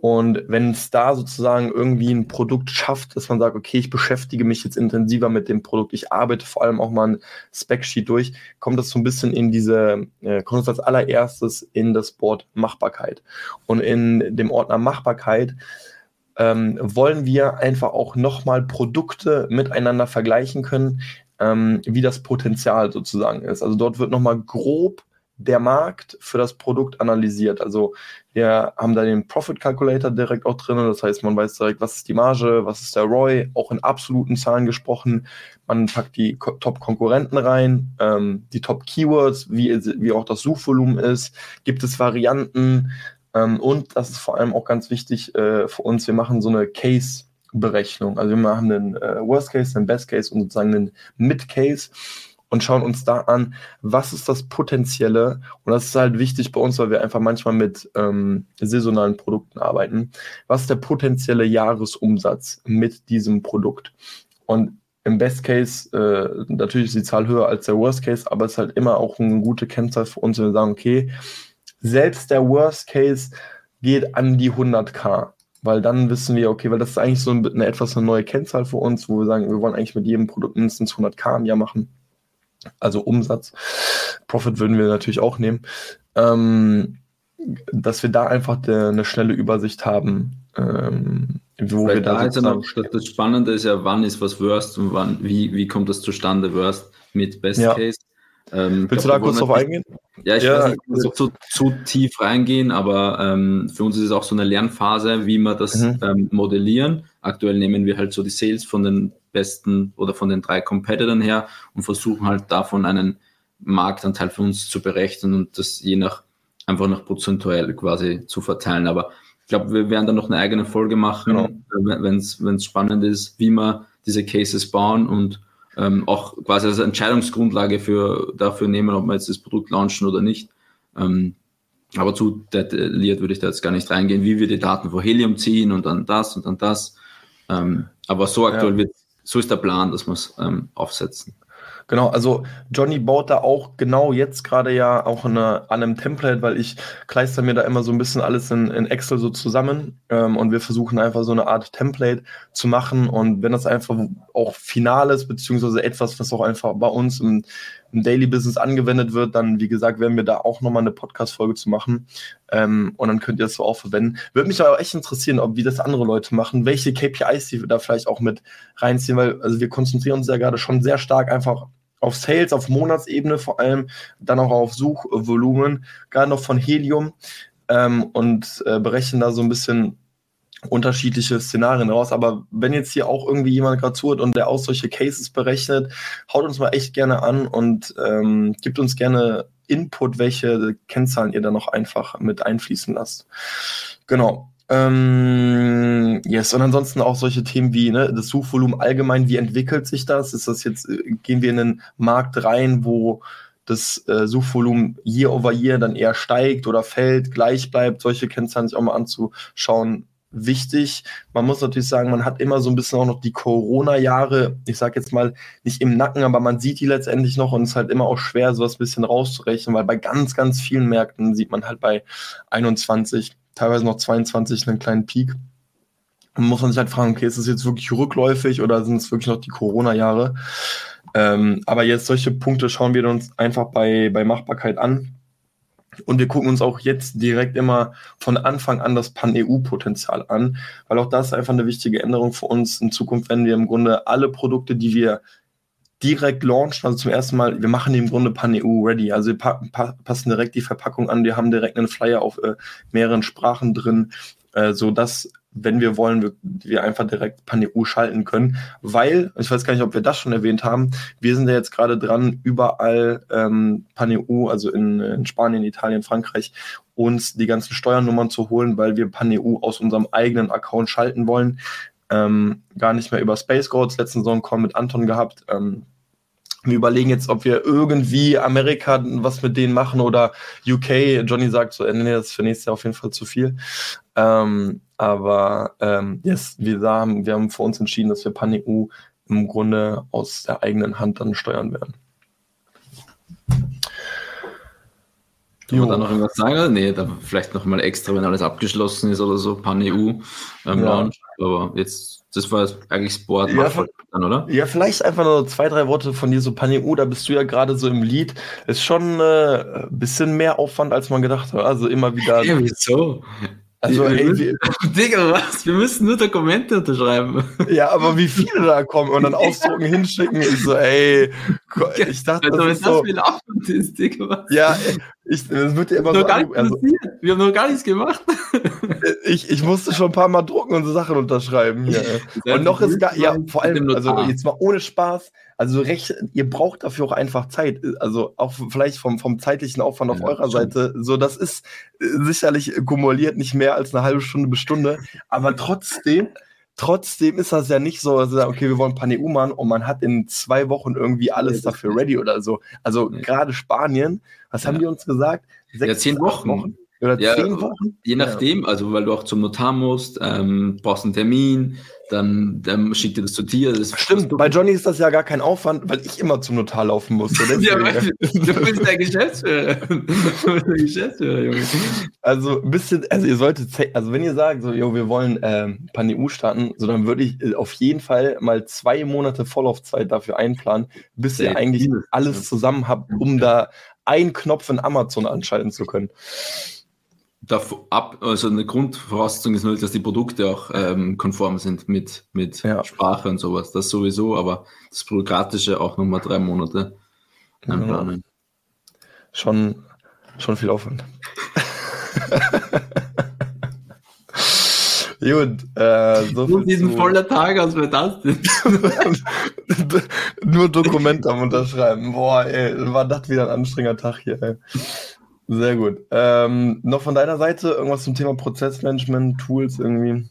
Und wenn es da sozusagen irgendwie ein Produkt schafft, dass man sagt, okay, ich beschäftige mich jetzt intensiver mit dem Produkt, ich arbeite vor allem auch mal ein Specsheet durch, kommt das so ein bisschen in diese, äh, kommt das als allererstes in das Board Machbarkeit. Und in dem Ordner Machbarkeit ähm, wollen wir einfach auch nochmal Produkte miteinander vergleichen können, ähm, wie das Potenzial sozusagen ist. Also dort wird nochmal grob der Markt für das Produkt analysiert. Also wir haben da den Profit Calculator direkt auch drin. Das heißt, man weiß direkt, was ist die Marge, was ist der ROI, auch in absoluten Zahlen gesprochen. Man packt die Top-Konkurrenten rein, ähm, die Top-Keywords, wie, wie auch das Suchvolumen ist. Gibt es Varianten? Ähm, und das ist vor allem auch ganz wichtig äh, für uns, wir machen so eine Case-Berechnung. Also wir machen einen äh, Worst Case, einen Best Case und sozusagen einen Mid Case und schauen uns da an, was ist das Potenzielle. Und das ist halt wichtig bei uns, weil wir einfach manchmal mit ähm, saisonalen Produkten arbeiten. Was ist der potenzielle Jahresumsatz mit diesem Produkt? Und im Best Case, äh, natürlich ist die Zahl höher als der Worst Case, aber es ist halt immer auch eine gute Kennzahl für uns, wenn wir sagen, okay, selbst der Worst Case geht an die 100k. Weil dann wissen wir, okay, weil das ist eigentlich so eine, etwas eine neue Kennzahl für uns, wo wir sagen, wir wollen eigentlich mit jedem Produkt mindestens 100k im Jahr machen. Also Umsatz. Profit würden wir natürlich auch nehmen. Ähm, dass wir da einfach de, eine schnelle Übersicht haben, ähm, wo Weil wir da, da ist ja noch, das Spannende ist ja, wann ist was Worst und wann, wie, wie kommt das zustande, Worst mit Best ja. Case. Ähm, Willst glaub, du da kurz drauf eingehen? Ja, ich ja, weiß nicht, also, zu, zu, tief reingehen, aber ähm, für uns ist es auch so eine Lernphase, wie wir das mhm. ähm, modellieren. Aktuell nehmen wir halt so die Sales von den besten oder von den drei Competitoren her und versuchen halt davon einen Marktanteil für uns zu berechnen und das je nach einfach nach prozentuell quasi zu verteilen. Aber ich glaube, wir werden da noch eine eigene Folge machen, genau. Äh, wenn es spannend ist, wie wir diese Cases bauen und ähm, auch quasi als Entscheidungsgrundlage für, dafür nehmen, ob wir jetzt das Produkt launchen oder nicht. Ähm, aber zu detailliert würde ich da jetzt gar nicht reingehen, wie wir die Daten vor Helium ziehen und dann das und dann das. Ähm, aber so aktuell ja. wird, so ist der Plan, dass wir es ähm, aufsetzen. Genau, also Johnny baut da auch genau jetzt gerade ja auch eine, an einem Template, weil ich kleister mir da immer so ein bisschen alles in, in Excel so zusammen ähm, und wir versuchen einfach so eine Art Template zu machen und wenn das einfach auch final ist, beziehungsweise etwas, was auch einfach bei uns im, im Daily Business angewendet wird, dann wie gesagt, werden wir da auch nochmal eine Podcast-Folge zu machen ähm, und dann könnt ihr das so auch verwenden. Würde mich aber echt interessieren, ob wie das andere Leute machen, welche KPIs die da vielleicht auch mit reinziehen, weil also wir konzentrieren uns ja gerade schon sehr stark einfach auf Sales, auf Monatsebene vor allem, dann auch auf Suchvolumen, gerade noch von Helium ähm, und äh, berechnen da so ein bisschen unterschiedliche Szenarien raus. Aber wenn jetzt hier auch irgendwie jemand gerade zuhört und der auch solche Cases berechnet, haut uns mal echt gerne an und ähm, gibt uns gerne Input, welche Kennzahlen ihr da noch einfach mit einfließen lasst. Genau. Ähm, yes, und ansonsten auch solche Themen wie ne, das Suchvolumen allgemein, wie entwickelt sich das? Ist das jetzt, äh, gehen wir in einen Markt rein, wo das äh, Suchvolumen year over year dann eher steigt oder fällt, gleich bleibt, solche Kennzahlen sich auch mal anzuschauen, wichtig. Man muss natürlich sagen, man hat immer so ein bisschen auch noch die Corona-Jahre, ich sag jetzt mal nicht im Nacken, aber man sieht die letztendlich noch und es ist halt immer auch schwer, sowas ein bisschen rauszurechnen, weil bei ganz, ganz vielen Märkten sieht man halt bei 21, teilweise noch 22 einen kleinen Peak. Und muss man sich halt fragen, okay, ist das jetzt wirklich rückläufig oder sind es wirklich noch die Corona-Jahre? Ähm, aber jetzt solche Punkte schauen wir uns einfach bei, bei Machbarkeit an und wir gucken uns auch jetzt direkt immer von Anfang an das Pan-EU-Potenzial an, weil auch das ist einfach eine wichtige Änderung für uns in Zukunft, wenn wir im Grunde alle Produkte, die wir direkt launchen, also zum ersten Mal, wir machen die im Grunde Pan-EU ready, also wir pa pa passen direkt die Verpackung an, wir haben direkt einen Flyer auf äh, mehreren Sprachen drin, äh, so dass wenn wir wollen, wir, einfach direkt Pan-EU schalten können, weil, ich weiß gar nicht, ob wir das schon erwähnt haben, wir sind ja jetzt gerade dran, überall ähm, Pan-EU, also in, in Spanien, Italien, Frankreich, uns die ganzen Steuernummern zu holen, weil wir Pan-EU aus unserem eigenen Account schalten wollen. Ähm, gar nicht mehr über Space Goats, letzten Saison Call mit Anton gehabt. Ähm, wir überlegen jetzt, ob wir irgendwie Amerika was mit denen machen oder UK. Johnny sagt so, nee, das ist für nächstes Jahr auf jeden Fall zu viel. Ähm, aber ähm, yes, wir haben, wir haben für uns entschieden, dass wir PanEU im Grunde aus der eigenen Hand dann steuern werden. Kann man da noch irgendwas sagen? Nee, da vielleicht noch mal extra, wenn alles abgeschlossen ist oder so, PanEU ähm, ja. Launch. Aber jetzt, das war eigentlich Sport, ja, dann, oder? Ja, vielleicht einfach nur zwei, drei Worte von dir, so PanEU, da bist du ja gerade so im Lied. Ist schon äh, ein bisschen mehr Aufwand, als man gedacht hat. Also immer wieder. <laughs> Ja, wieso? Also, ey, wir, <laughs> Digga, was? Wir müssen nur Dokumente unterschreiben. <laughs> Ja, aber wie viele da kommen und dann <laughs> ausdrucken, hinschicken. Ich so, ey, ich dachte, also, das ist das so, für ein ist, Digga, was? Ja, ich, das wird ja immer so. Gar also, wir haben noch gar nichts gemacht. Ich, ich musste schon ein paar Mal drucken und so Sachen unterschreiben hier. <laughs> Und noch ist gar, ja, vor allem, also jetzt mal ohne Spaß, also recht, ihr braucht dafür auch einfach Zeit. Also auch vielleicht vom, vom zeitlichen Aufwand auf ja, eurer stimmt. Seite. So, das ist äh, sicherlich kumuliert nicht mehr als eine halbe Stunde bis Stunde. Aber trotzdem, trotzdem ist das ja nicht so, dass okay, wir wollen Paneu machen und man hat in zwei Wochen irgendwie alles dafür ready oder so. Also ja. gerade Spanien, was haben die uns gesagt? Sechs, ja, zehn Wochen. Wochen. Oder ja, zehn Wochen? Je nachdem, ja. also weil du auch zum Notar musst, ähm, brauchst einen Termin, dann, dann schickt dir das zu dir. Das Stimmt, bei Johnny ist das ja gar kein Aufwand, weil ich immer zum Notar laufen musste. <laughs> ja, weil, du bist der Geschäftsführer. <laughs> du bist der Geschäftsführer, Junge. Also ein bisschen, also ihr solltet, also wenn ihr sagt, so, jo, wir wollen ähm, Pan-EU starten, so dann würde ich äh, auf jeden Fall mal zwei Monate Vorlaufzeit dafür einplanen, bis ihr eigentlich alles zusammen habt, um da einen Knopf in Amazon anschalten zu können ab, also eine Grundvoraussetzung ist nur, dass die Produkte auch ähm, konform sind mit, mit ja. Sprache und sowas. Das sowieso, aber das Bürokratische auch nochmal drei Monate einplanen. Ja. Schon, schon viel Aufwand. <laughs> Gut, äh, so Nur diesen voller Tag, als wir das denn? <laughs> Nur Dokumente am Unterschreiben. Boah, ey, war das wieder ein anstrengender Tag hier, ey. Sehr gut. Ähm, noch von deiner Seite irgendwas zum Thema Prozessmanagement, Tools irgendwie?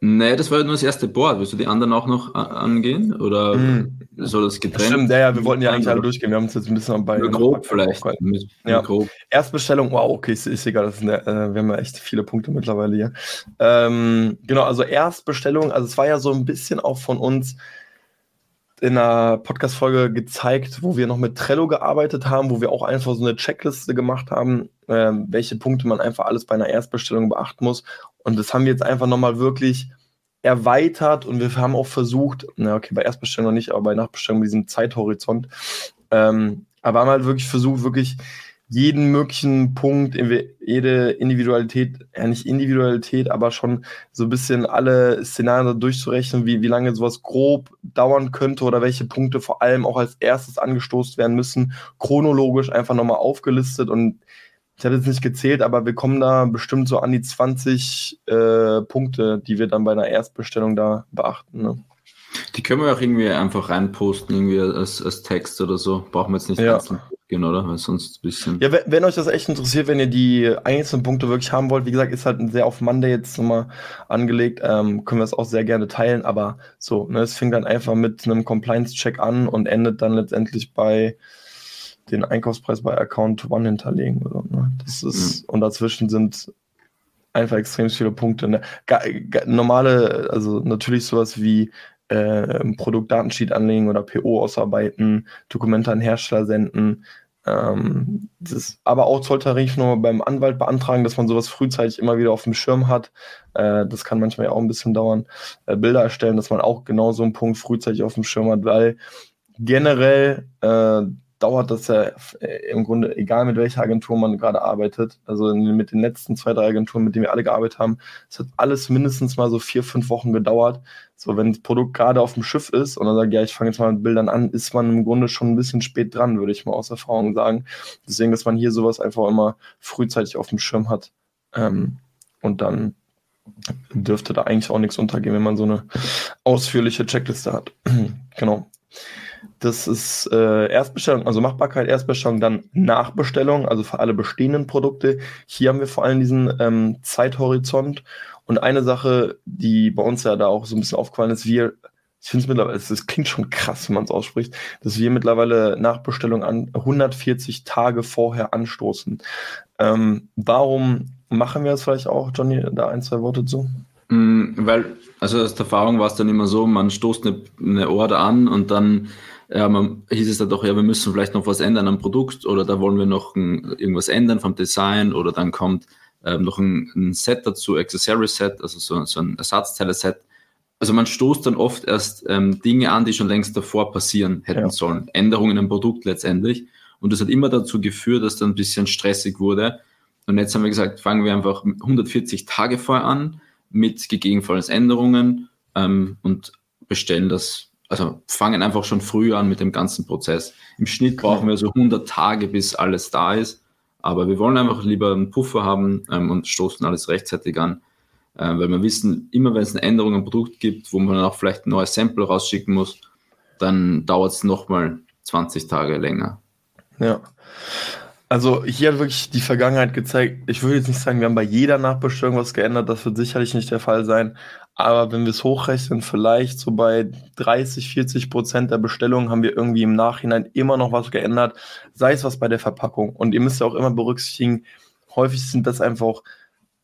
Nee, das war ja nur das erste Board. Willst du die anderen auch noch angehen? Oder mm. soll das getrennt? Stimmt, ja, ja, wir wollten ja eigentlich alle durchgehen. Wir haben uns jetzt ein bisschen bei. Grob vielleicht. Ja. Grob. Erstbestellung, wow, okay, ist, ist egal. Das eine, äh, wir haben ja echt viele Punkte mittlerweile hier. Ähm, genau, also Erstbestellung, also es war ja so ein bisschen auch von uns in einer Podcast-Folge gezeigt, wo wir noch mit Trello gearbeitet haben, wo wir auch einfach so eine Checkliste gemacht haben, äh, welche Punkte man einfach alles bei einer Erstbestellung beachten muss. Und das haben wir jetzt einfach nochmal wirklich erweitert und wir haben auch versucht, na okay, bei Erstbestellung noch nicht, aber bei Nachbestellung mit diesem Zeithorizont, ähm, aber haben halt wirklich versucht, wirklich jeden möglichen Punkt, jede Individualität, ja nicht Individualität, aber schon so ein bisschen alle Szenarien durchzurechnen, wie, wie lange sowas grob dauern könnte oder welche Punkte vor allem auch als erstes angestoßt werden müssen, chronologisch einfach nochmal aufgelistet und ich habe jetzt nicht gezählt, aber wir kommen da bestimmt so an die 20 äh, Punkte, die wir dann bei einer Erstbestellung da beachten. Ne? Die können wir auch irgendwie einfach reinposten, irgendwie als, als Text oder so. Brauchen wir jetzt nicht ja. einzeln gehen, oder? Weil sonst ein bisschen. Ja, wenn, wenn, euch das echt interessiert, wenn ihr die einzelnen Punkte wirklich haben wollt, wie gesagt, ist halt sehr auf Monday jetzt nochmal angelegt, ähm, können wir es auch sehr gerne teilen, aber so, ne, es fängt dann einfach mit einem Compliance-Check an und endet dann letztendlich bei den Einkaufspreis bei Account One hinterlegen. Oder, ne? Das ist, mhm. und dazwischen sind einfach extrem viele Punkte. Ne? normale, also natürlich sowas wie äh, Produktdatensheet anlegen oder PO ausarbeiten, Dokumente an Hersteller senden. Ähm, das, aber auch Zolltarif nur beim Anwalt beantragen, dass man sowas frühzeitig immer wieder auf dem Schirm hat. Äh, das kann manchmal ja auch ein bisschen dauern. Äh, Bilder erstellen, dass man auch genau so einen Punkt frühzeitig auf dem Schirm hat, weil generell äh, dauert das ja äh, im Grunde, egal mit welcher Agentur man gerade arbeitet, also mit den letzten zwei, drei Agenturen, mit denen wir alle gearbeitet haben, es hat alles mindestens mal so vier, fünf Wochen gedauert. So, wenn das Produkt gerade auf dem Schiff ist und dann sagt, ja, ich fange jetzt mal mit Bildern an, ist man im Grunde schon ein bisschen spät dran, würde ich mal aus Erfahrung sagen. Deswegen, dass man hier sowas einfach immer frühzeitig auf dem Schirm hat. Ähm, und dann dürfte da eigentlich auch nichts untergehen, wenn man so eine ausführliche Checkliste hat. <clears throat> genau. Das ist äh, Erstbestellung, also Machbarkeit, Erstbestellung, dann Nachbestellung, also für alle bestehenden Produkte. Hier haben wir vor allem diesen ähm, Zeithorizont. Und eine Sache, die bei uns ja da auch so ein bisschen aufgefallen ist, wir, ich finde es mittlerweile, es klingt schon krass, wenn man es ausspricht, dass wir mittlerweile Nachbestellung an 140 Tage vorher anstoßen. Ähm, warum machen wir das vielleicht auch, Johnny? Da ein, zwei Worte zu. Mm, weil, also aus der Erfahrung war es dann immer so, man stoßt eine, eine Order an und dann ja, man, hieß es dann doch, ja, wir müssen vielleicht noch was ändern am Produkt oder da wollen wir noch ein, irgendwas ändern vom Design oder dann kommt ähm, noch ein, ein, Set dazu, Accessory Set, also so, so ein Ersatzteile-Set. Also man stoßt dann oft erst ähm, Dinge an, die schon längst davor passieren hätten ja. sollen. Änderungen im Produkt letztendlich. Und das hat immer dazu geführt, dass dann ein bisschen stressig wurde. Und jetzt haben wir gesagt, fangen wir einfach 140 Tage vorher an mit gegebenenfalls Änderungen ähm, und bestellen das also fangen einfach schon früh an mit dem ganzen Prozess. Im Schnitt brauchen wir so 100 Tage, bis alles da ist. Aber wir wollen einfach lieber einen Puffer haben ähm, und stoßen alles rechtzeitig an. Äh, weil wir wissen, immer wenn es eine Änderung am Produkt gibt, wo man auch vielleicht ein neues Sample rausschicken muss, dann dauert es nochmal 20 Tage länger. Ja. Also hier hat wirklich die Vergangenheit gezeigt, ich würde jetzt nicht sagen, wir haben bei jeder Nachbestellung was geändert, das wird sicherlich nicht der Fall sein, aber wenn wir es hochrechnen, vielleicht so bei 30, 40 Prozent der Bestellungen haben wir irgendwie im Nachhinein immer noch was geändert, sei es was bei der Verpackung. Und ihr müsst ja auch immer berücksichtigen, häufig sind das einfach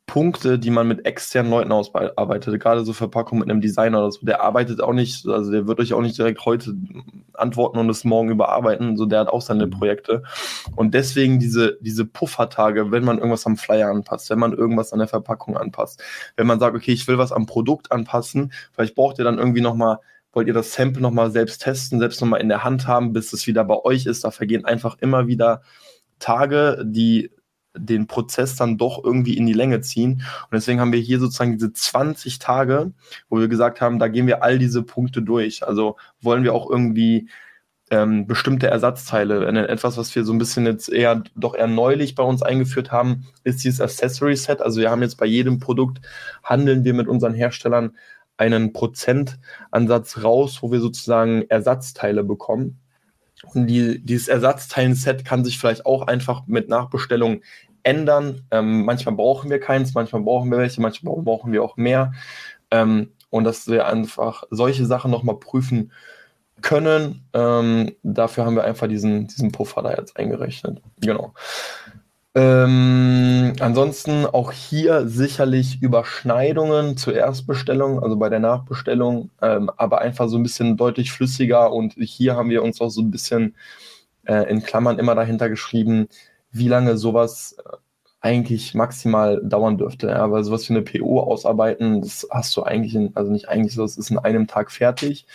Punkte, die man mit externen Leuten ausarbeitet, gerade so Verpackung mit einem Designer oder so, der arbeitet auch nicht, also der wird euch auch nicht direkt heute antworten und es morgen überarbeiten, so der hat auch seine mhm. Projekte. Und deswegen diese, diese Puffertage, wenn man irgendwas am Flyer anpasst, wenn man irgendwas an der Verpackung anpasst, wenn man sagt, okay, ich will was am Produkt anpassen, vielleicht braucht ihr dann irgendwie nochmal wollt ihr das Sample nochmal selbst testen, selbst nochmal in der Hand haben, bis es wieder bei euch ist. Da vergehen einfach immer wieder Tage, die den Prozess dann doch irgendwie in die Länge ziehen. Und deswegen haben wir hier sozusagen diese 20 Tage, wo wir gesagt haben, da gehen wir all diese Punkte durch. Also wollen wir auch irgendwie ähm, bestimmte Ersatzteile. Etwas, was wir so ein bisschen jetzt eher doch eher neulich bei uns eingeführt haben, ist dieses Accessory Set. Also wir haben jetzt bei jedem Produkt handeln wir mit unseren Herstellern einen Prozentansatz raus, wo wir sozusagen Ersatzteile bekommen. Und die, dieses Ersatzteilen-Set kann sich vielleicht auch einfach mit Nachbestellung ändern. Ähm, manchmal brauchen wir keins, manchmal brauchen wir welche, manchmal brauchen wir auch mehr. Ähm, und dass wir einfach solche Sachen nochmal prüfen können. Ähm, dafür haben wir einfach diesen, diesen Puffer da jetzt eingerechnet. Genau. Ähm, ansonsten auch hier sicherlich Überschneidungen zur Erstbestellung, also bei der Nachbestellung, ähm, aber einfach so ein bisschen deutlich flüssiger. Und hier haben wir uns auch so ein bisschen äh, in Klammern immer dahinter geschrieben, wie lange sowas äh, eigentlich maximal dauern dürfte. Ja, aber sowas wie eine PO ausarbeiten, das hast du eigentlich, in, also nicht eigentlich das ist in einem Tag fertig.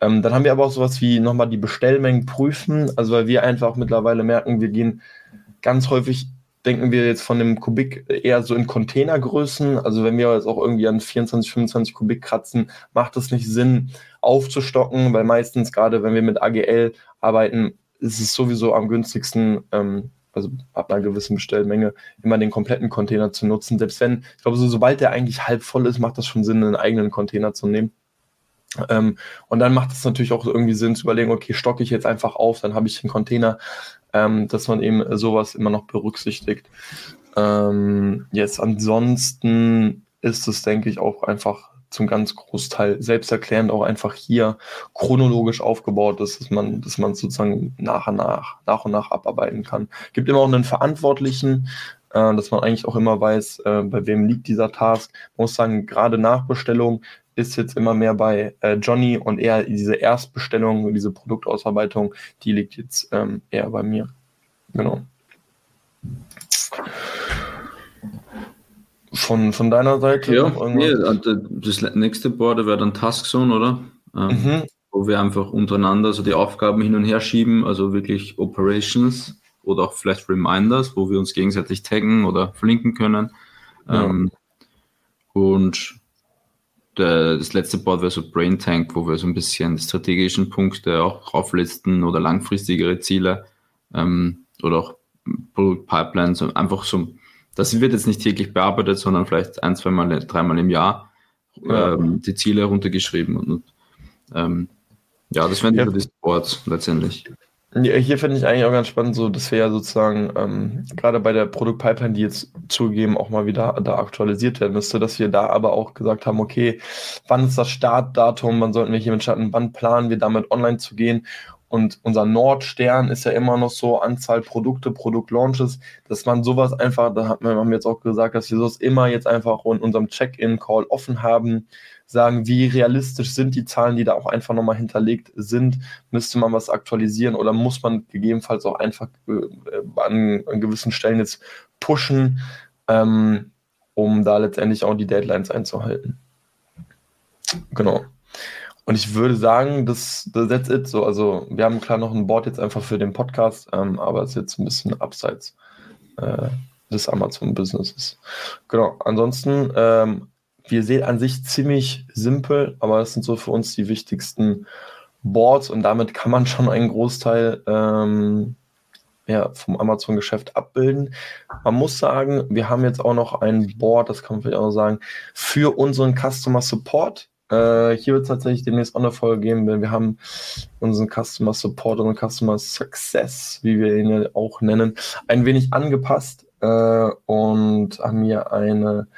Ähm, dann haben wir aber auch sowas wie nochmal die Bestellmengen prüfen, also weil wir einfach mittlerweile merken, wir gehen ganz häufig denken wir jetzt von dem Kubik eher so in Containergrößen. Also wenn wir jetzt auch irgendwie an 24, 25 Kubik kratzen, macht es nicht Sinn aufzustocken, weil meistens gerade wenn wir mit AGL arbeiten, ist es sowieso am günstigsten, ähm, also ab einer gewissen Bestellmenge, immer den kompletten Container zu nutzen. Selbst wenn, ich glaube, so, sobald der eigentlich halb voll ist, macht das schon Sinn, einen eigenen Container zu nehmen. Ähm, und dann macht es natürlich auch irgendwie Sinn zu überlegen, okay, stocke ich jetzt einfach auf, dann habe ich den Container, ähm, dass man eben sowas immer noch berücksichtigt. Ähm, jetzt ansonsten ist es, denke ich, auch einfach zum ganz Großteil selbsterklärend auch einfach hier chronologisch aufgebaut ist, dass man, dass man sozusagen nach und nach, nach und nach abarbeiten kann. Gibt immer auch einen Verantwortlichen, äh, dass man eigentlich auch immer weiß, äh, bei wem liegt dieser Task. Man muss sagen, gerade Nachbestellung ist jetzt immer mehr bei äh, Johnny und eher diese Erstbestellung, diese Produktausarbeitung, die liegt jetzt ähm, eher bei mir. Genau. Von, von deiner Seite? Ja, nee, also das nächste Board wäre dann Taskzone, oder? Ähm, mhm. Wo wir einfach untereinander so die Aufgaben hin und her schieben, also wirklich Operations oder auch vielleicht Reminders, wo wir uns gegenseitig taggen oder verlinken können. Ja. Ähm, und der, das letzte Board wäre so Brain Tank, wo wir so ein bisschen die strategischen Punkte auch drauflisten oder langfristigere Ziele ähm, oder auch Product Pipelines, einfach so das wird jetzt nicht täglich bearbeitet, sondern vielleicht ein, zweimal, dreimal im Jahr ja. ähm, die Ziele runtergeschrieben. Und, ähm, ja, das wären ja. die Boards letztendlich. Ja, hier finde ich eigentlich auch ganz spannend, so dass wir ja sozusagen ähm, gerade bei der Produktpipeline, die jetzt zugegeben auch mal wieder da aktualisiert werden müsste, dass wir da aber auch gesagt haben, okay, wann ist das Startdatum, wann sollten wir hier mit starten, wann planen wir damit online zu gehen und unser Nordstern ist ja immer noch so Anzahl Produkte, Produktlaunches, dass man sowas einfach, da haben wir jetzt auch gesagt, dass wir sowas immer jetzt einfach in unserem Check-in-Call offen haben, sagen, wie realistisch sind die Zahlen, die da auch einfach nochmal hinterlegt sind, müsste man was aktualisieren oder muss man gegebenenfalls auch einfach äh, an, an, gewissen Stellen jetzt pushen, ähm, um da letztendlich auch die Deadlines einzuhalten. Genau. Und ich würde sagen, das, that's it. So, also wir haben klar noch ein Board jetzt einfach für den Podcast, ähm, aber es ist jetzt ein bisschen abseits äh, des Amazon-Businesses. Genau. Ansonsten, ähm, wir sehen an sich ziemlich simpel, aber das sind so für uns die wichtigsten Boards und damit kann man schon einen Großteil ähm, ja, vom Amazon-Geschäft abbilden. Man muss sagen, wir haben jetzt auch noch ein Board, das kann man vielleicht auch sagen, für unseren Customer Support. Äh, hier wird es tatsächlich demnächst auch eine Folge geben, denn wir haben unseren Customer Support und Customer Success, wie wir ihn ja auch nennen, ein wenig angepasst äh, und haben hier eine,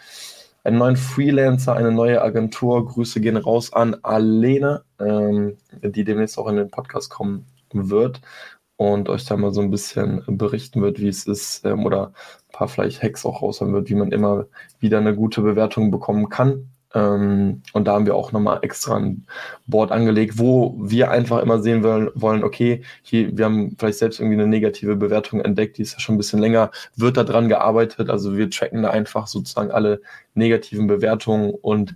einen neuen Freelancer, eine neue Agentur. Grüße gehen raus an Alene, ähm, die demnächst auch in den Podcast kommen wird und euch da mal so ein bisschen berichten wird, wie es ist ähm, oder ein paar vielleicht Hacks auch raushauen wird, wie man immer wieder eine gute Bewertung bekommen kann ähm, und da haben wir auch nochmal extra ein Board angelegt, wo wir einfach immer sehen wollen, okay, hier, wir haben vielleicht selbst irgendwie eine negative Bewertung entdeckt, die ist ja schon ein bisschen länger, wird da dran gearbeitet. Also wir tracken da einfach sozusagen alle negativen Bewertungen und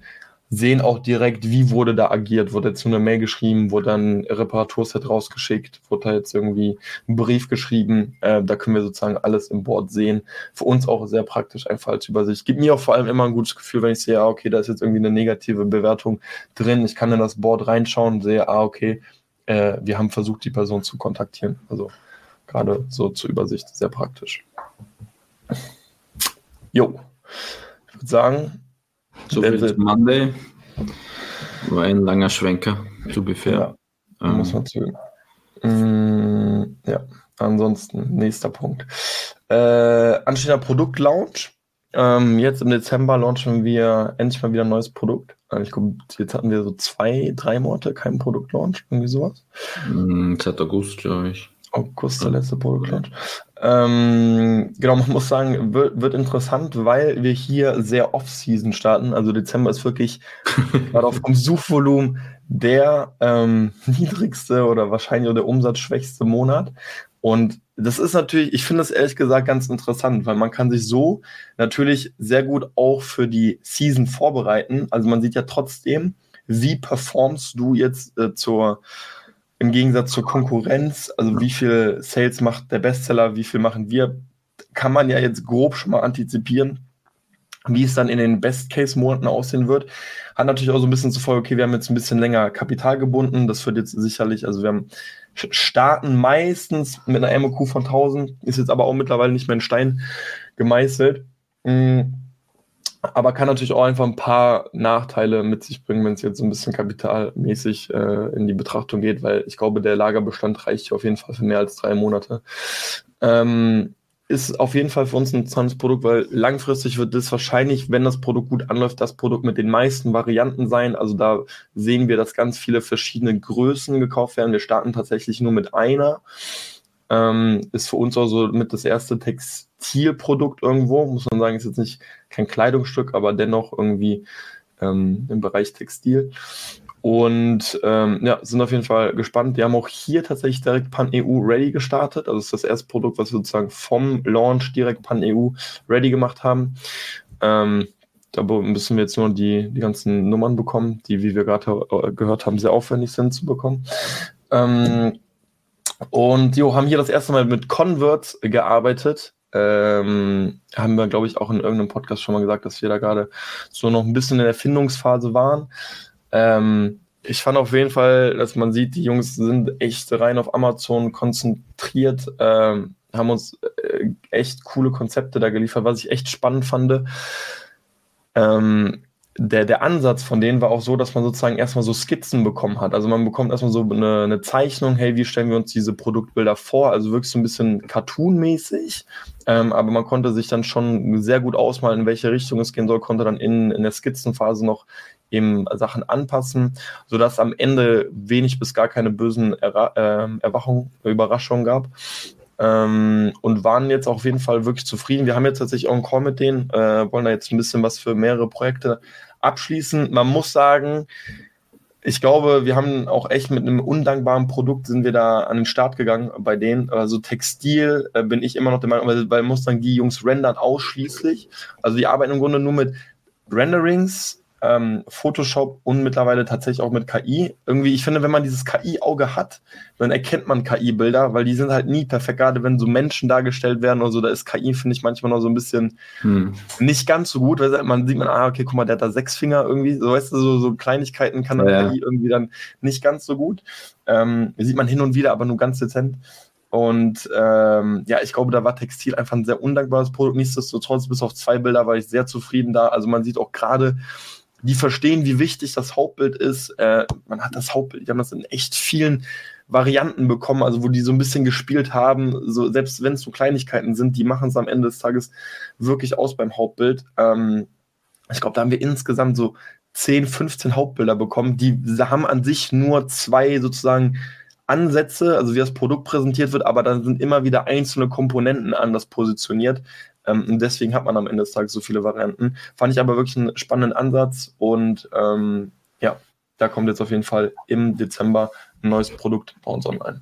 sehen auch direkt, wie wurde da agiert. Wurde jetzt nur eine Mail geschrieben, wurde dann ein Reparaturset rausgeschickt, wurde da jetzt irgendwie ein Brief geschrieben. Äh, da können wir sozusagen alles im Board sehen. Für uns auch sehr praktisch, einfach als Übersicht. Gibt mir auch vor allem immer ein gutes Gefühl, wenn ich sehe, ah, okay, da ist jetzt irgendwie eine negative Bewertung drin. Ich kann in das Board reinschauen sehe, ah, okay, äh, wir haben versucht, die Person zu kontaktieren. Also gerade so zur Übersicht sehr praktisch. Jo. Ich würde sagen, so viel zu Monday. War ein langer Schwenker, zu Befehl. Ja, ähm. muss man zögern. Mm, ja, ansonsten, nächster Punkt. Äh, anstehender Produktlaunch. Ähm, jetzt im Dezember launchen wir endlich mal wieder ein neues Produkt. Also ich glaube, jetzt hatten wir so zwei, drei Monate keinen Produktlaunch, irgendwie sowas. Mm, seit August, glaube ich. August der letzte Produktlaunch. Ähm, genau, man muss sagen, wird, wird interessant, weil wir hier sehr Off-Season starten. Also Dezember ist wirklich <laughs> gerade auf dem Suchvolumen der ähm, <laughs> niedrigste oder wahrscheinlich der umsatzschwächste Monat. Und das ist natürlich, ich finde das ehrlich gesagt ganz interessant, weil man kann sich so natürlich sehr gut auch für die Season vorbereiten. Also man sieht ja trotzdem, wie performst du jetzt äh, zur im Gegensatz zur Konkurrenz, also wie viel Sales macht der Bestseller, wie viel machen wir kann man ja jetzt grob schon mal antizipieren, wie es dann in den Best-Case-Monaten aussehen wird. Hat natürlich auch so ein bisschen zur Folge, okay, wir haben jetzt ein bisschen länger Kapital gebunden. Das wird jetzt sicherlich, also wir haben starten meistens mit einer MOQ von 1000, ist jetzt aber auch mittlerweile nicht mehr in Stein gemeißelt. Mhm. Aber kann natürlich auch einfach ein paar Nachteile mit sich bringen, wenn es jetzt so ein bisschen kapitalmäßig äh, in die Betrachtung geht, weil ich glaube, der Lagerbestand reicht auf jeden Fall für mehr als drei Monate. Ähm, ist auf jeden Fall für uns ein interessantes Produkt, weil langfristig wird das wahrscheinlich, wenn das Produkt gut anläuft, das Produkt mit den meisten Varianten sein. Also da sehen wir, dass ganz viele verschiedene Größen gekauft werden. Wir starten tatsächlich nur mit einer. Ähm, ist für uns also mit das erste Textilprodukt irgendwo, muss man sagen, ist jetzt nicht kein Kleidungsstück, aber dennoch irgendwie ähm, im Bereich Textil. Und ähm, ja, sind auf jeden Fall gespannt. Wir haben auch hier tatsächlich direkt Pan-EU Ready gestartet. Also ist das erste Produkt, was wir sozusagen vom Launch direkt Pan-EU Ready gemacht haben. Ähm, da müssen wir jetzt nur die, die ganzen Nummern bekommen, die, wie wir gerade äh, gehört haben, sehr aufwendig sind zu bekommen. Ähm, und jo, haben hier das erste Mal mit Converts gearbeitet. Ähm, haben wir, glaube ich, auch in irgendeinem Podcast schon mal gesagt, dass wir da gerade so noch ein bisschen in der Findungsphase waren. Ähm, ich fand auf jeden Fall, dass man sieht, die Jungs sind echt rein auf Amazon konzentriert, ähm, haben uns äh, echt coole Konzepte da geliefert, was ich echt spannend fand. Ähm, der, der Ansatz von denen war auch so, dass man sozusagen erstmal so Skizzen bekommen hat. Also man bekommt erstmal so eine, eine Zeichnung, hey, wie stellen wir uns diese Produktbilder vor? Also wirklich so ein bisschen cartoonmäßig. Ähm, aber man konnte sich dann schon sehr gut ausmalen, in welche Richtung es gehen soll, konnte dann in, in der Skizzenphase noch eben Sachen anpassen, sodass am Ende wenig bis gar keine bösen Erra äh, Erwachungen, Überraschungen gab. Ähm, und waren jetzt auf jeden Fall wirklich zufrieden. Wir haben jetzt tatsächlich auch einen Call mit denen, äh, wollen da jetzt ein bisschen was für mehrere Projekte abschließen. Man muss sagen, ich glaube, wir haben auch echt mit einem undankbaren Produkt sind wir da an den Start gegangen bei denen. Also Textil äh, bin ich immer noch der Meinung, weil, weil muss dann die Jungs rendern ausschließlich. Also die arbeiten im Grunde nur mit Renderings, ähm, Photoshop und mittlerweile tatsächlich auch mit KI. Irgendwie, ich finde, wenn man dieses KI-Auge hat, dann erkennt man KI-Bilder, weil die sind halt nie perfekt, gerade wenn so Menschen dargestellt werden oder so, da ist KI, finde ich, manchmal noch so ein bisschen hm. nicht ganz so gut, weil man sieht man, ah, okay, guck mal, der hat da sechs Finger irgendwie, so weißt du, so, so Kleinigkeiten kann dann ja. KI irgendwie dann nicht ganz so gut. Ähm, sieht man hin und wieder, aber nur ganz dezent. Und ähm, ja, ich glaube, da war Textil einfach ein sehr undankbares Produkt. Nichtsdestotrotz, bis auf zwei Bilder war ich sehr zufrieden da. Also man sieht auch gerade, die verstehen, wie wichtig das Hauptbild ist. Äh, man hat das Hauptbild, die haben das in echt vielen Varianten bekommen, also wo die so ein bisschen gespielt haben, so, selbst wenn es so Kleinigkeiten sind, die machen es am Ende des Tages wirklich aus beim Hauptbild. Ähm, ich glaube, da haben wir insgesamt so 10, 15 Hauptbilder bekommen, die haben an sich nur zwei sozusagen Ansätze, also wie das Produkt präsentiert wird, aber dann sind immer wieder einzelne Komponenten anders positioniert. Ähm, deswegen hat man am Ende des Tages so viele Varianten. Fand ich aber wirklich einen spannenden Ansatz und ähm, ja, da kommt jetzt auf jeden Fall im Dezember ein neues Produkt bei uns online.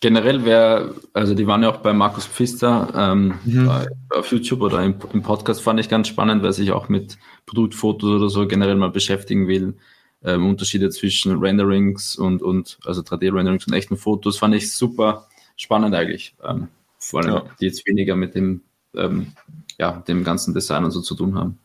Generell wäre, also die waren ja auch bei Markus Pfister ähm, mhm. auf YouTube oder im, im, Podcast, fand ich ganz spannend, weil sich auch mit Produktfotos oder so generell mal beschäftigen will. Ähm, Unterschiede zwischen Renderings und, und also 3D-Renderings und echten Fotos fand ich super spannend eigentlich. Ähm, vor allem, ja. die jetzt weniger mit dem ähm, ja, dem ganzen Design und so zu tun haben.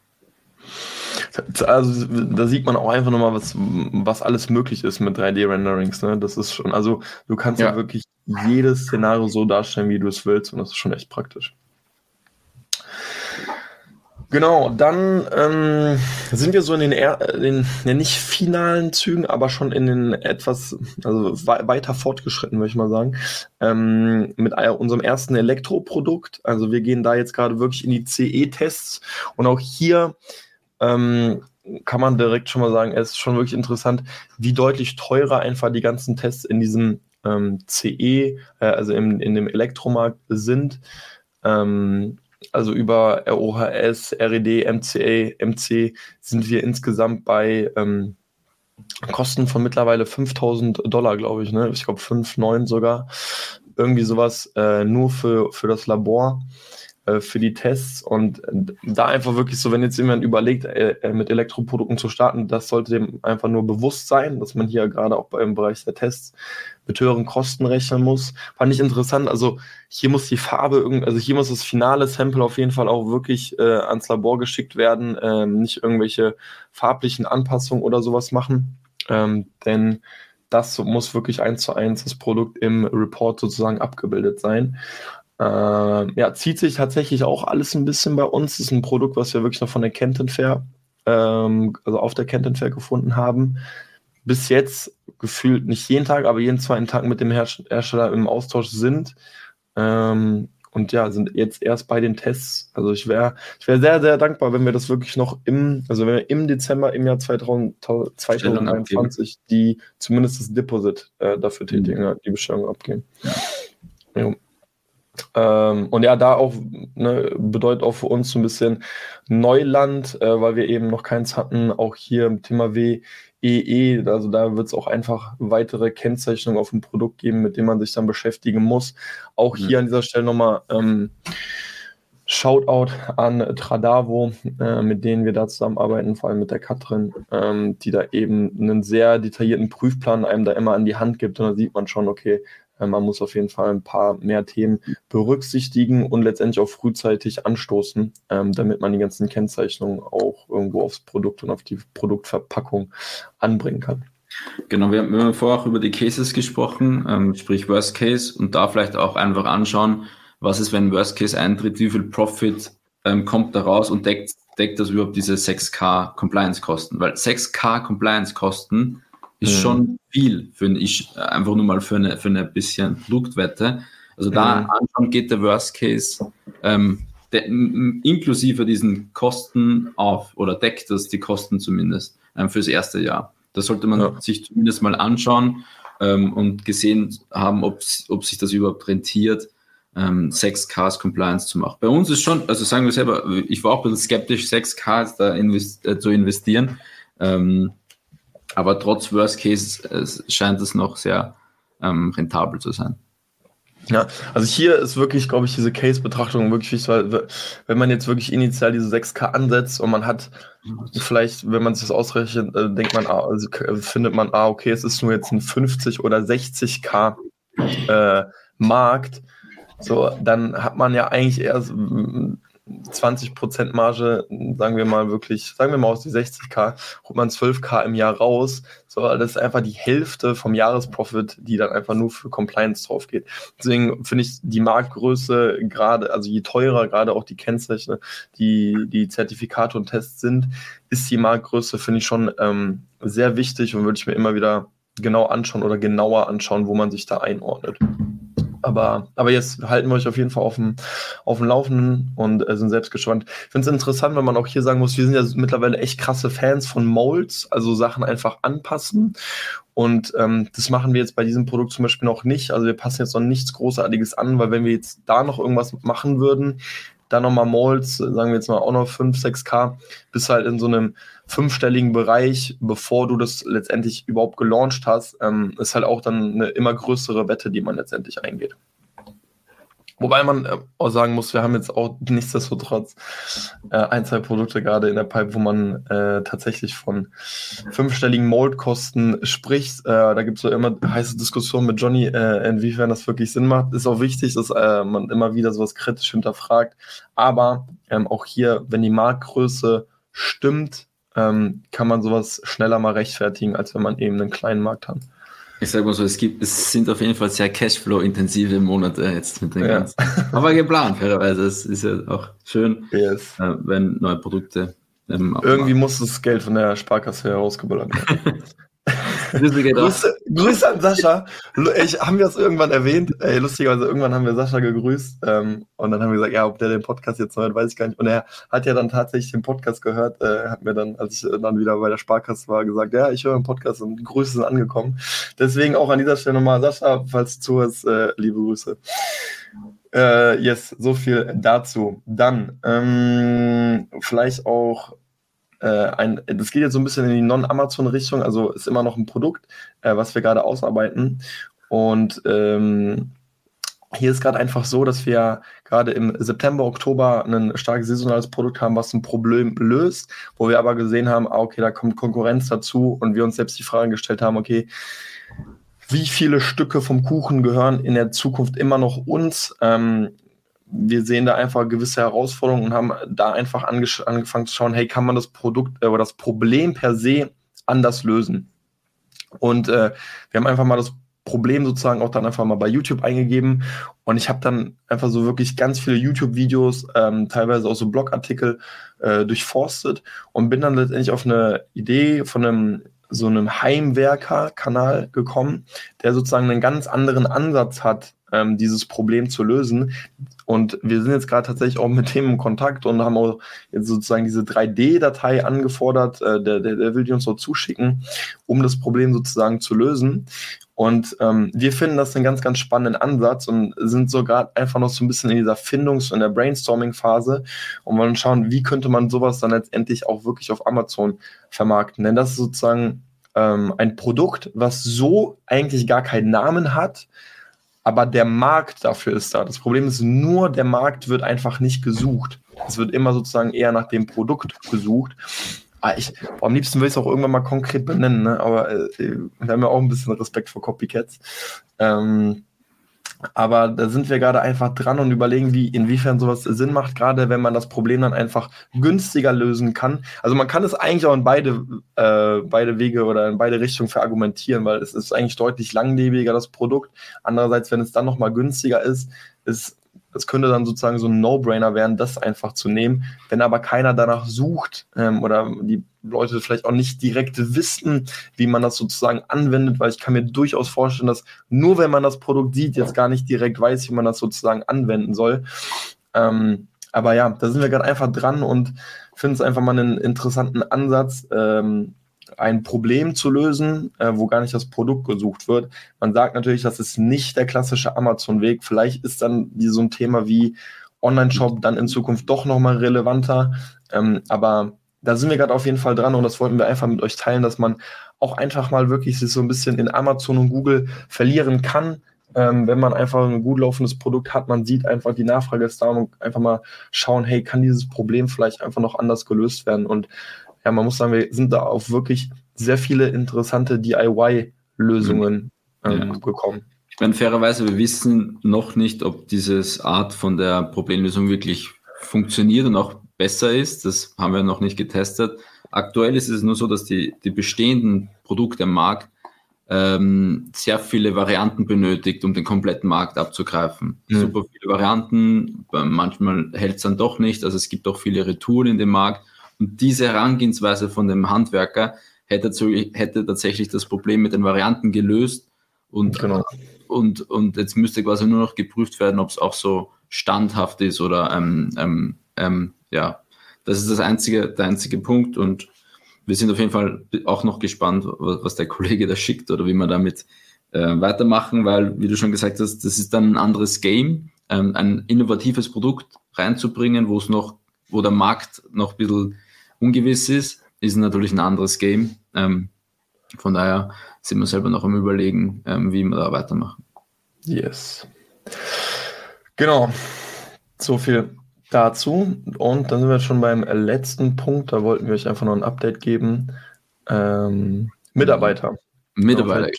Also da sieht man auch einfach nochmal, was, was alles möglich ist mit 3D-Renderings. Ne? Das ist schon, also du kannst ja. ja wirklich jedes Szenario so darstellen, wie du es willst und das ist schon echt praktisch. Genau, dann ähm, sind wir so in den, in den nicht finalen Zügen, aber schon in den etwas, also weiter fortgeschritten, würde ich mal sagen, ähm, mit unserem ersten Elektroprodukt. Also wir gehen da jetzt gerade wirklich in die CE-Tests und auch hier ähm, kann man direkt schon mal sagen, es ist schon wirklich interessant, wie deutlich teurer einfach die ganzen Tests in diesem ähm, CE, äh, also in, in dem Elektromarkt sind. Ähm, also über ROHS, RED, MCA, MC sind wir insgesamt bei ähm, Kosten von mittlerweile 5000 Dollar, glaube ich, ne? Ich glaube 5, 9 sogar. Irgendwie sowas, äh, nur für, für das Labor. Äh, für die Tests und äh, da einfach wirklich so, wenn jetzt jemand überlegt, äh, mit Elektroprodukten zu starten, das sollte dem einfach nur bewusst sein, dass man hier gerade auch beim Bereich der Tests mit höheren Kosten rechnen muss. Fand ich interessant. Also hier muss die Farbe, also hier muss das finale Sample auf jeden Fall auch wirklich äh, ans Labor geschickt werden, ähm, nicht irgendwelche farblichen Anpassungen oder sowas machen, ähm, denn das muss wirklich eins zu eins das Produkt im Report sozusagen abgebildet sein. Äh, ja, zieht sich tatsächlich auch alles ein bisschen bei uns. Das ist ein Produkt, was wir wirklich noch von der Kenton Fair, ähm, also auf der Kenton Fair gefunden haben. Bis jetzt gefühlt nicht jeden Tag, aber jeden zweiten Tag mit dem Hersteller im Austausch sind. Ähm, und ja, sind jetzt erst bei den Tests. Also ich wäre ich wär sehr, sehr dankbar, wenn wir das wirklich noch im, also wenn wir im Dezember im Jahr 2000, 2021 die zumindest das Deposit äh, dafür tätigen, mhm. die Bestellung abgeben. Ja. ja. Ähm, und ja, da auch ne, bedeutet auch für uns so ein bisschen Neuland, äh, weil wir eben noch keins hatten. Auch hier im Thema WEE, e, also da wird es auch einfach weitere Kennzeichnungen auf dem Produkt geben, mit denen man sich dann beschäftigen muss. Auch mhm. hier an dieser Stelle nochmal ähm, Shoutout an Tradavo, äh, mit denen wir da zusammenarbeiten, vor allem mit der Katrin, ähm, die da eben einen sehr detaillierten Prüfplan einem da immer an die Hand gibt. Und da sieht man schon, okay, man muss auf jeden Fall ein paar mehr Themen berücksichtigen und letztendlich auch frühzeitig anstoßen, ähm, damit man die ganzen Kennzeichnungen auch irgendwo aufs Produkt und auf die Produktverpackung anbringen kann. Genau, wir haben vorher auch über die Cases gesprochen, ähm, sprich Worst Case und da vielleicht auch einfach anschauen, was ist, wenn Worst Case eintritt, wie viel Profit ähm, kommt da raus und deckt, deckt das überhaupt diese 6K Compliance-Kosten? Weil 6K Compliance-Kosten ist mhm. schon viel für ich einfach nur mal für eine, für eine bisschen Produktwette. Also da mhm. anschauen geht der Worst Case ähm, de, inklusive diesen Kosten auf oder deckt das die Kosten zumindest ähm, fürs erste Jahr. Das sollte man ja. sich zumindest mal anschauen ähm, und gesehen haben, ob, ob sich das überhaupt rentiert, ähm, 6Ks Compliance zu machen. Bei uns ist schon, also sagen wir selber, ich war auch ein bisschen skeptisch, 6Ks da invest, äh, zu investieren. Ähm, aber trotz Worst Case äh, scheint es noch sehr ähm, rentabel zu sein. Ja, also hier ist wirklich, glaube ich, diese Case-Betrachtung wirklich wichtig, weil wenn man jetzt wirklich initial diese 6K ansetzt und man hat vielleicht, wenn man sich das ausrechnet, äh, denkt man, ah, also findet man, ah, okay, es ist nur jetzt ein 50 oder 60K äh, Markt, so, dann hat man ja eigentlich eher 20% Marge, sagen wir mal wirklich, sagen wir mal aus die 60k, holt man 12k im Jahr raus. So, das ist einfach die Hälfte vom Jahresprofit, die dann einfach nur für Compliance drauf geht. Deswegen finde ich die Marktgröße gerade, also je teurer gerade auch die Kennzeichen, die, die Zertifikate und Tests sind, ist die Marktgröße, finde ich schon ähm, sehr wichtig und würde ich mir immer wieder genau anschauen oder genauer anschauen, wo man sich da einordnet. Aber, aber jetzt halten wir euch auf jeden Fall auf dem, auf dem Laufenden und äh, sind selbst gespannt. Ich finde es interessant, wenn man auch hier sagen muss, wir sind ja mittlerweile echt krasse Fans von Molds, also Sachen einfach anpassen. Und ähm, das machen wir jetzt bei diesem Produkt zum Beispiel noch nicht. Also wir passen jetzt noch nichts Großartiges an, weil wenn wir jetzt da noch irgendwas machen würden, dann nochmal Molds, sagen wir jetzt mal auch noch 5, 6K, bis halt in so einem fünfstelligen Bereich, bevor du das letztendlich überhaupt gelauncht hast, ähm, ist halt auch dann eine immer größere Wette, die man letztendlich eingeht. Wobei man äh, auch sagen muss, wir haben jetzt auch nichtsdestotrotz äh, ein, zwei Produkte gerade in der Pipe, wo man äh, tatsächlich von fünfstelligen Moldkosten spricht. Äh, da gibt es so immer heiße Diskussionen mit Johnny, äh, inwiefern das wirklich Sinn macht. Ist auch wichtig, dass äh, man immer wieder sowas kritisch hinterfragt. Aber ähm, auch hier, wenn die Marktgröße stimmt, ähm, kann man sowas schneller mal rechtfertigen, als wenn man eben einen kleinen Markt hat. Ich sage mal so, es gibt, es sind auf jeden Fall sehr Cashflow-intensive Monate jetzt mit den ja. ganzen. Aber geplant, fairerweise. Es ist ja auch schön, yes. äh, wenn neue Produkte. Irgendwie muss das Geld von der Sparkasse herausgeballert werden. <laughs> Grüße, Grüße an Sascha. Ich, haben wir das irgendwann erwähnt? Ey, lustigerweise, irgendwann haben wir Sascha gegrüßt ähm, und dann haben wir gesagt, ja, ob der den Podcast jetzt hört, weiß ich gar nicht. Und er hat ja dann tatsächlich den Podcast gehört, äh, hat mir dann, als ich dann wieder bei der Sparkasse war, gesagt, ja, ich höre den Podcast und Grüße sind angekommen. Deswegen auch an dieser Stelle nochmal, Sascha, falls du zuhörst, äh, liebe Grüße. Äh, yes, so viel dazu. Dann ähm, vielleicht auch ein, das geht jetzt so ein bisschen in die Non-Amazon-Richtung, also ist immer noch ein Produkt, äh, was wir gerade ausarbeiten. Und ähm, hier ist gerade einfach so, dass wir gerade im September, Oktober ein stark saisonales Produkt haben, was ein Problem löst, wo wir aber gesehen haben, ah, okay, da kommt Konkurrenz dazu und wir uns selbst die Frage gestellt haben, okay, wie viele Stücke vom Kuchen gehören in der Zukunft immer noch uns? Ähm, wir sehen da einfach gewisse Herausforderungen und haben da einfach angefangen zu schauen, hey, kann man das Produkt äh, oder das Problem per se anders lösen? Und äh, wir haben einfach mal das Problem sozusagen auch dann einfach mal bei YouTube eingegeben und ich habe dann einfach so wirklich ganz viele YouTube-Videos, ähm, teilweise auch so Blogartikel äh, durchforstet und bin dann letztendlich auf eine Idee von einem so einem Heimwerker-Kanal gekommen, der sozusagen einen ganz anderen Ansatz hat, ähm, dieses Problem zu lösen. Und wir sind jetzt gerade tatsächlich auch mit dem in Kontakt und haben auch jetzt sozusagen diese 3D-Datei angefordert, äh, der, der, der will die uns so zuschicken, um das Problem sozusagen zu lösen. Und ähm, wir finden das einen ganz, ganz spannenden Ansatz und sind so gerade einfach noch so ein bisschen in dieser Findungs- und der Brainstorming-Phase und wollen schauen, wie könnte man sowas dann letztendlich auch wirklich auf Amazon vermarkten. Denn das ist sozusagen ähm, ein Produkt, was so eigentlich gar keinen Namen hat, aber der Markt dafür ist da. Das Problem ist nur, der Markt wird einfach nicht gesucht. Es wird immer sozusagen eher nach dem Produkt gesucht. Ah, ich, am liebsten will ich es auch irgendwann mal konkret benennen, ne? aber äh, wir haben ja auch ein bisschen Respekt vor Copycats. Ähm, aber da sind wir gerade einfach dran und überlegen, wie, inwiefern sowas Sinn macht, gerade wenn man das Problem dann einfach günstiger lösen kann. Also man kann es eigentlich auch in beide, äh, beide Wege oder in beide Richtungen verargumentieren, weil es ist eigentlich deutlich langlebiger, das Produkt. Andererseits, wenn es dann nochmal günstiger ist, ist das könnte dann sozusagen so ein No-Brainer werden, das einfach zu nehmen. Wenn aber keiner danach sucht ähm, oder die Leute vielleicht auch nicht direkt wissen, wie man das sozusagen anwendet, weil ich kann mir durchaus vorstellen, dass nur wenn man das Produkt sieht, jetzt gar nicht direkt weiß, wie man das sozusagen anwenden soll. Ähm, aber ja, da sind wir gerade einfach dran und finden es einfach mal einen interessanten Ansatz. Ähm, ein Problem zu lösen, äh, wo gar nicht das Produkt gesucht wird. Man sagt natürlich, das ist nicht der klassische Amazon-Weg. Vielleicht ist dann so ein Thema wie Online-Shop dann in Zukunft doch nochmal relevanter. Ähm, aber da sind wir gerade auf jeden Fall dran und das wollten wir einfach mit euch teilen, dass man auch einfach mal wirklich sich so ein bisschen in Amazon und Google verlieren kann. Ähm, wenn man einfach ein gut laufendes Produkt hat, man sieht einfach, die Nachfrage ist da und einfach mal schauen, hey, kann dieses Problem vielleicht einfach noch anders gelöst werden? Und ja, man muss sagen, wir sind da auf wirklich sehr viele interessante DIY-Lösungen mhm. ähm, ja. gekommen. Ich meine, fairerweise, wir wissen noch nicht, ob dieses Art von der Problemlösung wirklich funktioniert und auch besser ist. Das haben wir noch nicht getestet. Aktuell ist es nur so, dass die, die bestehenden Produkte am Markt ähm, sehr viele Varianten benötigt, um den kompletten Markt abzugreifen. Mhm. Super viele Varianten, manchmal hält es dann doch nicht. Also es gibt auch viele Retouren in dem Markt und diese Herangehensweise von dem Handwerker hätte, hätte tatsächlich das Problem mit den Varianten gelöst. Und, genau. und, und jetzt müsste quasi nur noch geprüft werden, ob es auch so standhaft ist oder ähm, ähm, ähm, ja, das ist das einzige, der einzige Punkt und wir sind auf jeden Fall auch noch gespannt, was der Kollege da schickt oder wie wir damit äh, weitermachen, weil, wie du schon gesagt hast, das ist dann ein anderes Game, ähm, ein innovatives Produkt reinzubringen, wo es noch, wo der Markt noch ein bisschen ungewiss ist, ist natürlich ein anderes Game. Ähm, von daher sind wir selber noch am Überlegen, ähm, wie wir da weitermachen. Yes. Genau. So viel dazu. Und dann sind wir schon beim letzten Punkt. Da wollten wir euch einfach noch ein Update geben. Ähm, Mitarbeiter. Mitarbeiter.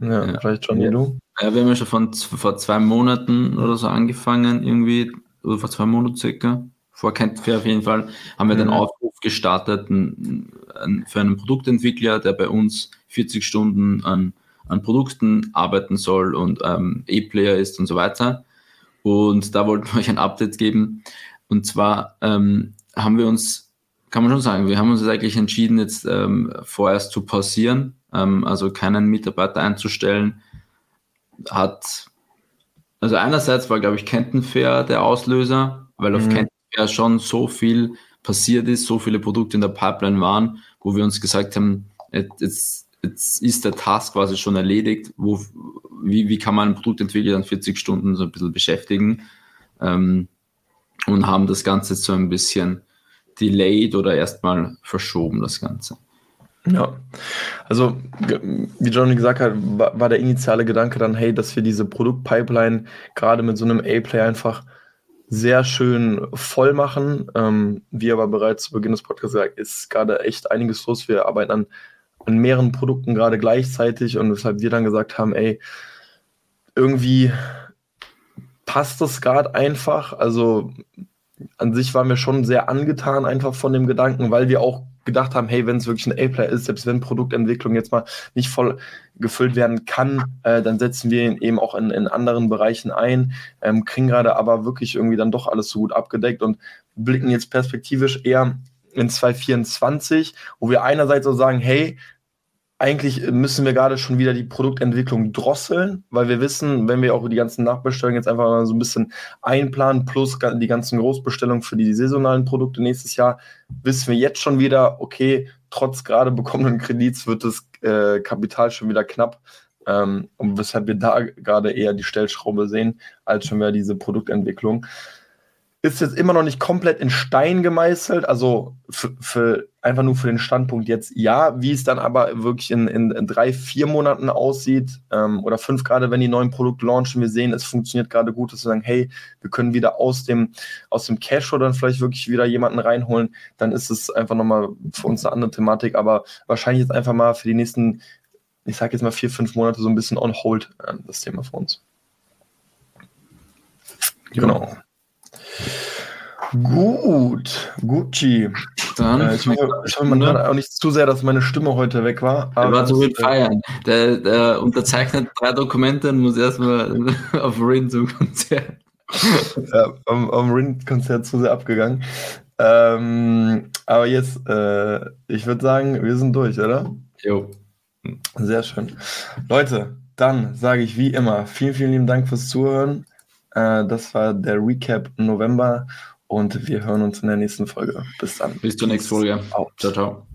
Ja, ja, vielleicht schon ja. du. Ja, wir haben ja schon von, vor zwei Monaten oder so angefangen, irgendwie, oder vor zwei Monaten circa vor Kentfair auf jeden Fall, haben wir mhm. den Aufruf gestartet für einen Produktentwickler, der bei uns 40 Stunden an, an Produkten arbeiten soll und ähm, E-Player ist und so weiter. Und da wollten wir euch ein Update geben. Und zwar ähm, haben wir uns, kann man schon sagen, wir haben uns eigentlich entschieden, jetzt ähm, vorerst zu pausieren, ähm, also keinen Mitarbeiter einzustellen. Hat, also einerseits war, glaube ich, Kentenfair der Auslöser, weil auf mhm. Ja schon so viel passiert ist, so viele Produkte in der Pipeline waren, wo wir uns gesagt haben, jetzt, jetzt ist der Task quasi schon erledigt, wo, wie, wie kann man ein Produktentwickler dann 40 Stunden so ein bisschen beschäftigen? Ähm, und haben das Ganze so ein bisschen delayed oder erstmal verschoben, das Ganze. Ja, Also, wie Johnny gesagt hat, war, war, der initiale Gedanke dann, hey, dass wir diese Produktpipeline gerade mit so einem A-Player einfach sehr schön voll machen. Ähm, wie aber bereits zu Beginn des Podcasts gesagt, ist gerade echt einiges los. Wir arbeiten an, an mehreren Produkten gerade gleichzeitig und weshalb wir dann gesagt haben, ey, irgendwie passt das gerade einfach. Also an sich waren wir schon sehr angetan einfach von dem Gedanken, weil wir auch gedacht haben, hey, wenn es wirklich ein A-Player ist, selbst wenn Produktentwicklung jetzt mal nicht voll gefüllt werden kann, äh, dann setzen wir ihn eben auch in, in anderen Bereichen ein, ähm, kriegen gerade aber wirklich irgendwie dann doch alles so gut abgedeckt und blicken jetzt perspektivisch eher in 2024, wo wir einerseits so sagen, hey, eigentlich müssen wir gerade schon wieder die Produktentwicklung drosseln, weil wir wissen, wenn wir auch die ganzen Nachbestellungen jetzt einfach mal so ein bisschen einplanen, plus die ganzen Großbestellungen für die saisonalen Produkte nächstes Jahr, wissen wir jetzt schon wieder, okay, trotz gerade bekommenen Kredits wird das äh, Kapital schon wieder knapp. Ähm, und weshalb wir da gerade eher die Stellschraube sehen, als schon wieder diese Produktentwicklung ist jetzt immer noch nicht komplett in Stein gemeißelt, also für, für, einfach nur für den Standpunkt jetzt ja, wie es dann aber wirklich in, in, in drei, vier Monaten aussieht ähm, oder fünf gerade, wenn die neuen Produkte launchen, wir sehen, es funktioniert gerade gut, dass wir sagen, hey, wir können wieder aus dem, aus dem Cashflow dann vielleicht wirklich wieder jemanden reinholen, dann ist es einfach nochmal für uns eine andere Thematik, aber wahrscheinlich jetzt einfach mal für die nächsten, ich sag jetzt mal vier, fünf Monate so ein bisschen on hold äh, das Thema für uns. Genau. Gut, Gucci. Dann, äh, ich hoffe, ich hoffe man hört auch nicht zu sehr, dass meine Stimme heute weg war. Aber war zu viel feiern. Der, der, unterzeichnet drei Dokumente und muss erstmal <laughs> auf Rin zum Konzert. ja, am, am Rin-Konzert zu sehr abgegangen. Ähm, aber jetzt, äh, ich würde sagen, wir sind durch, oder? Jo. Sehr schön. Leute, dann sage ich wie immer, vielen, vielen lieben Dank fürs Zuhören. Äh, das war der Recap November und wir hören uns in der nächsten Folge. Bis dann. Bis zur nächsten Folge. Ciao, ciao.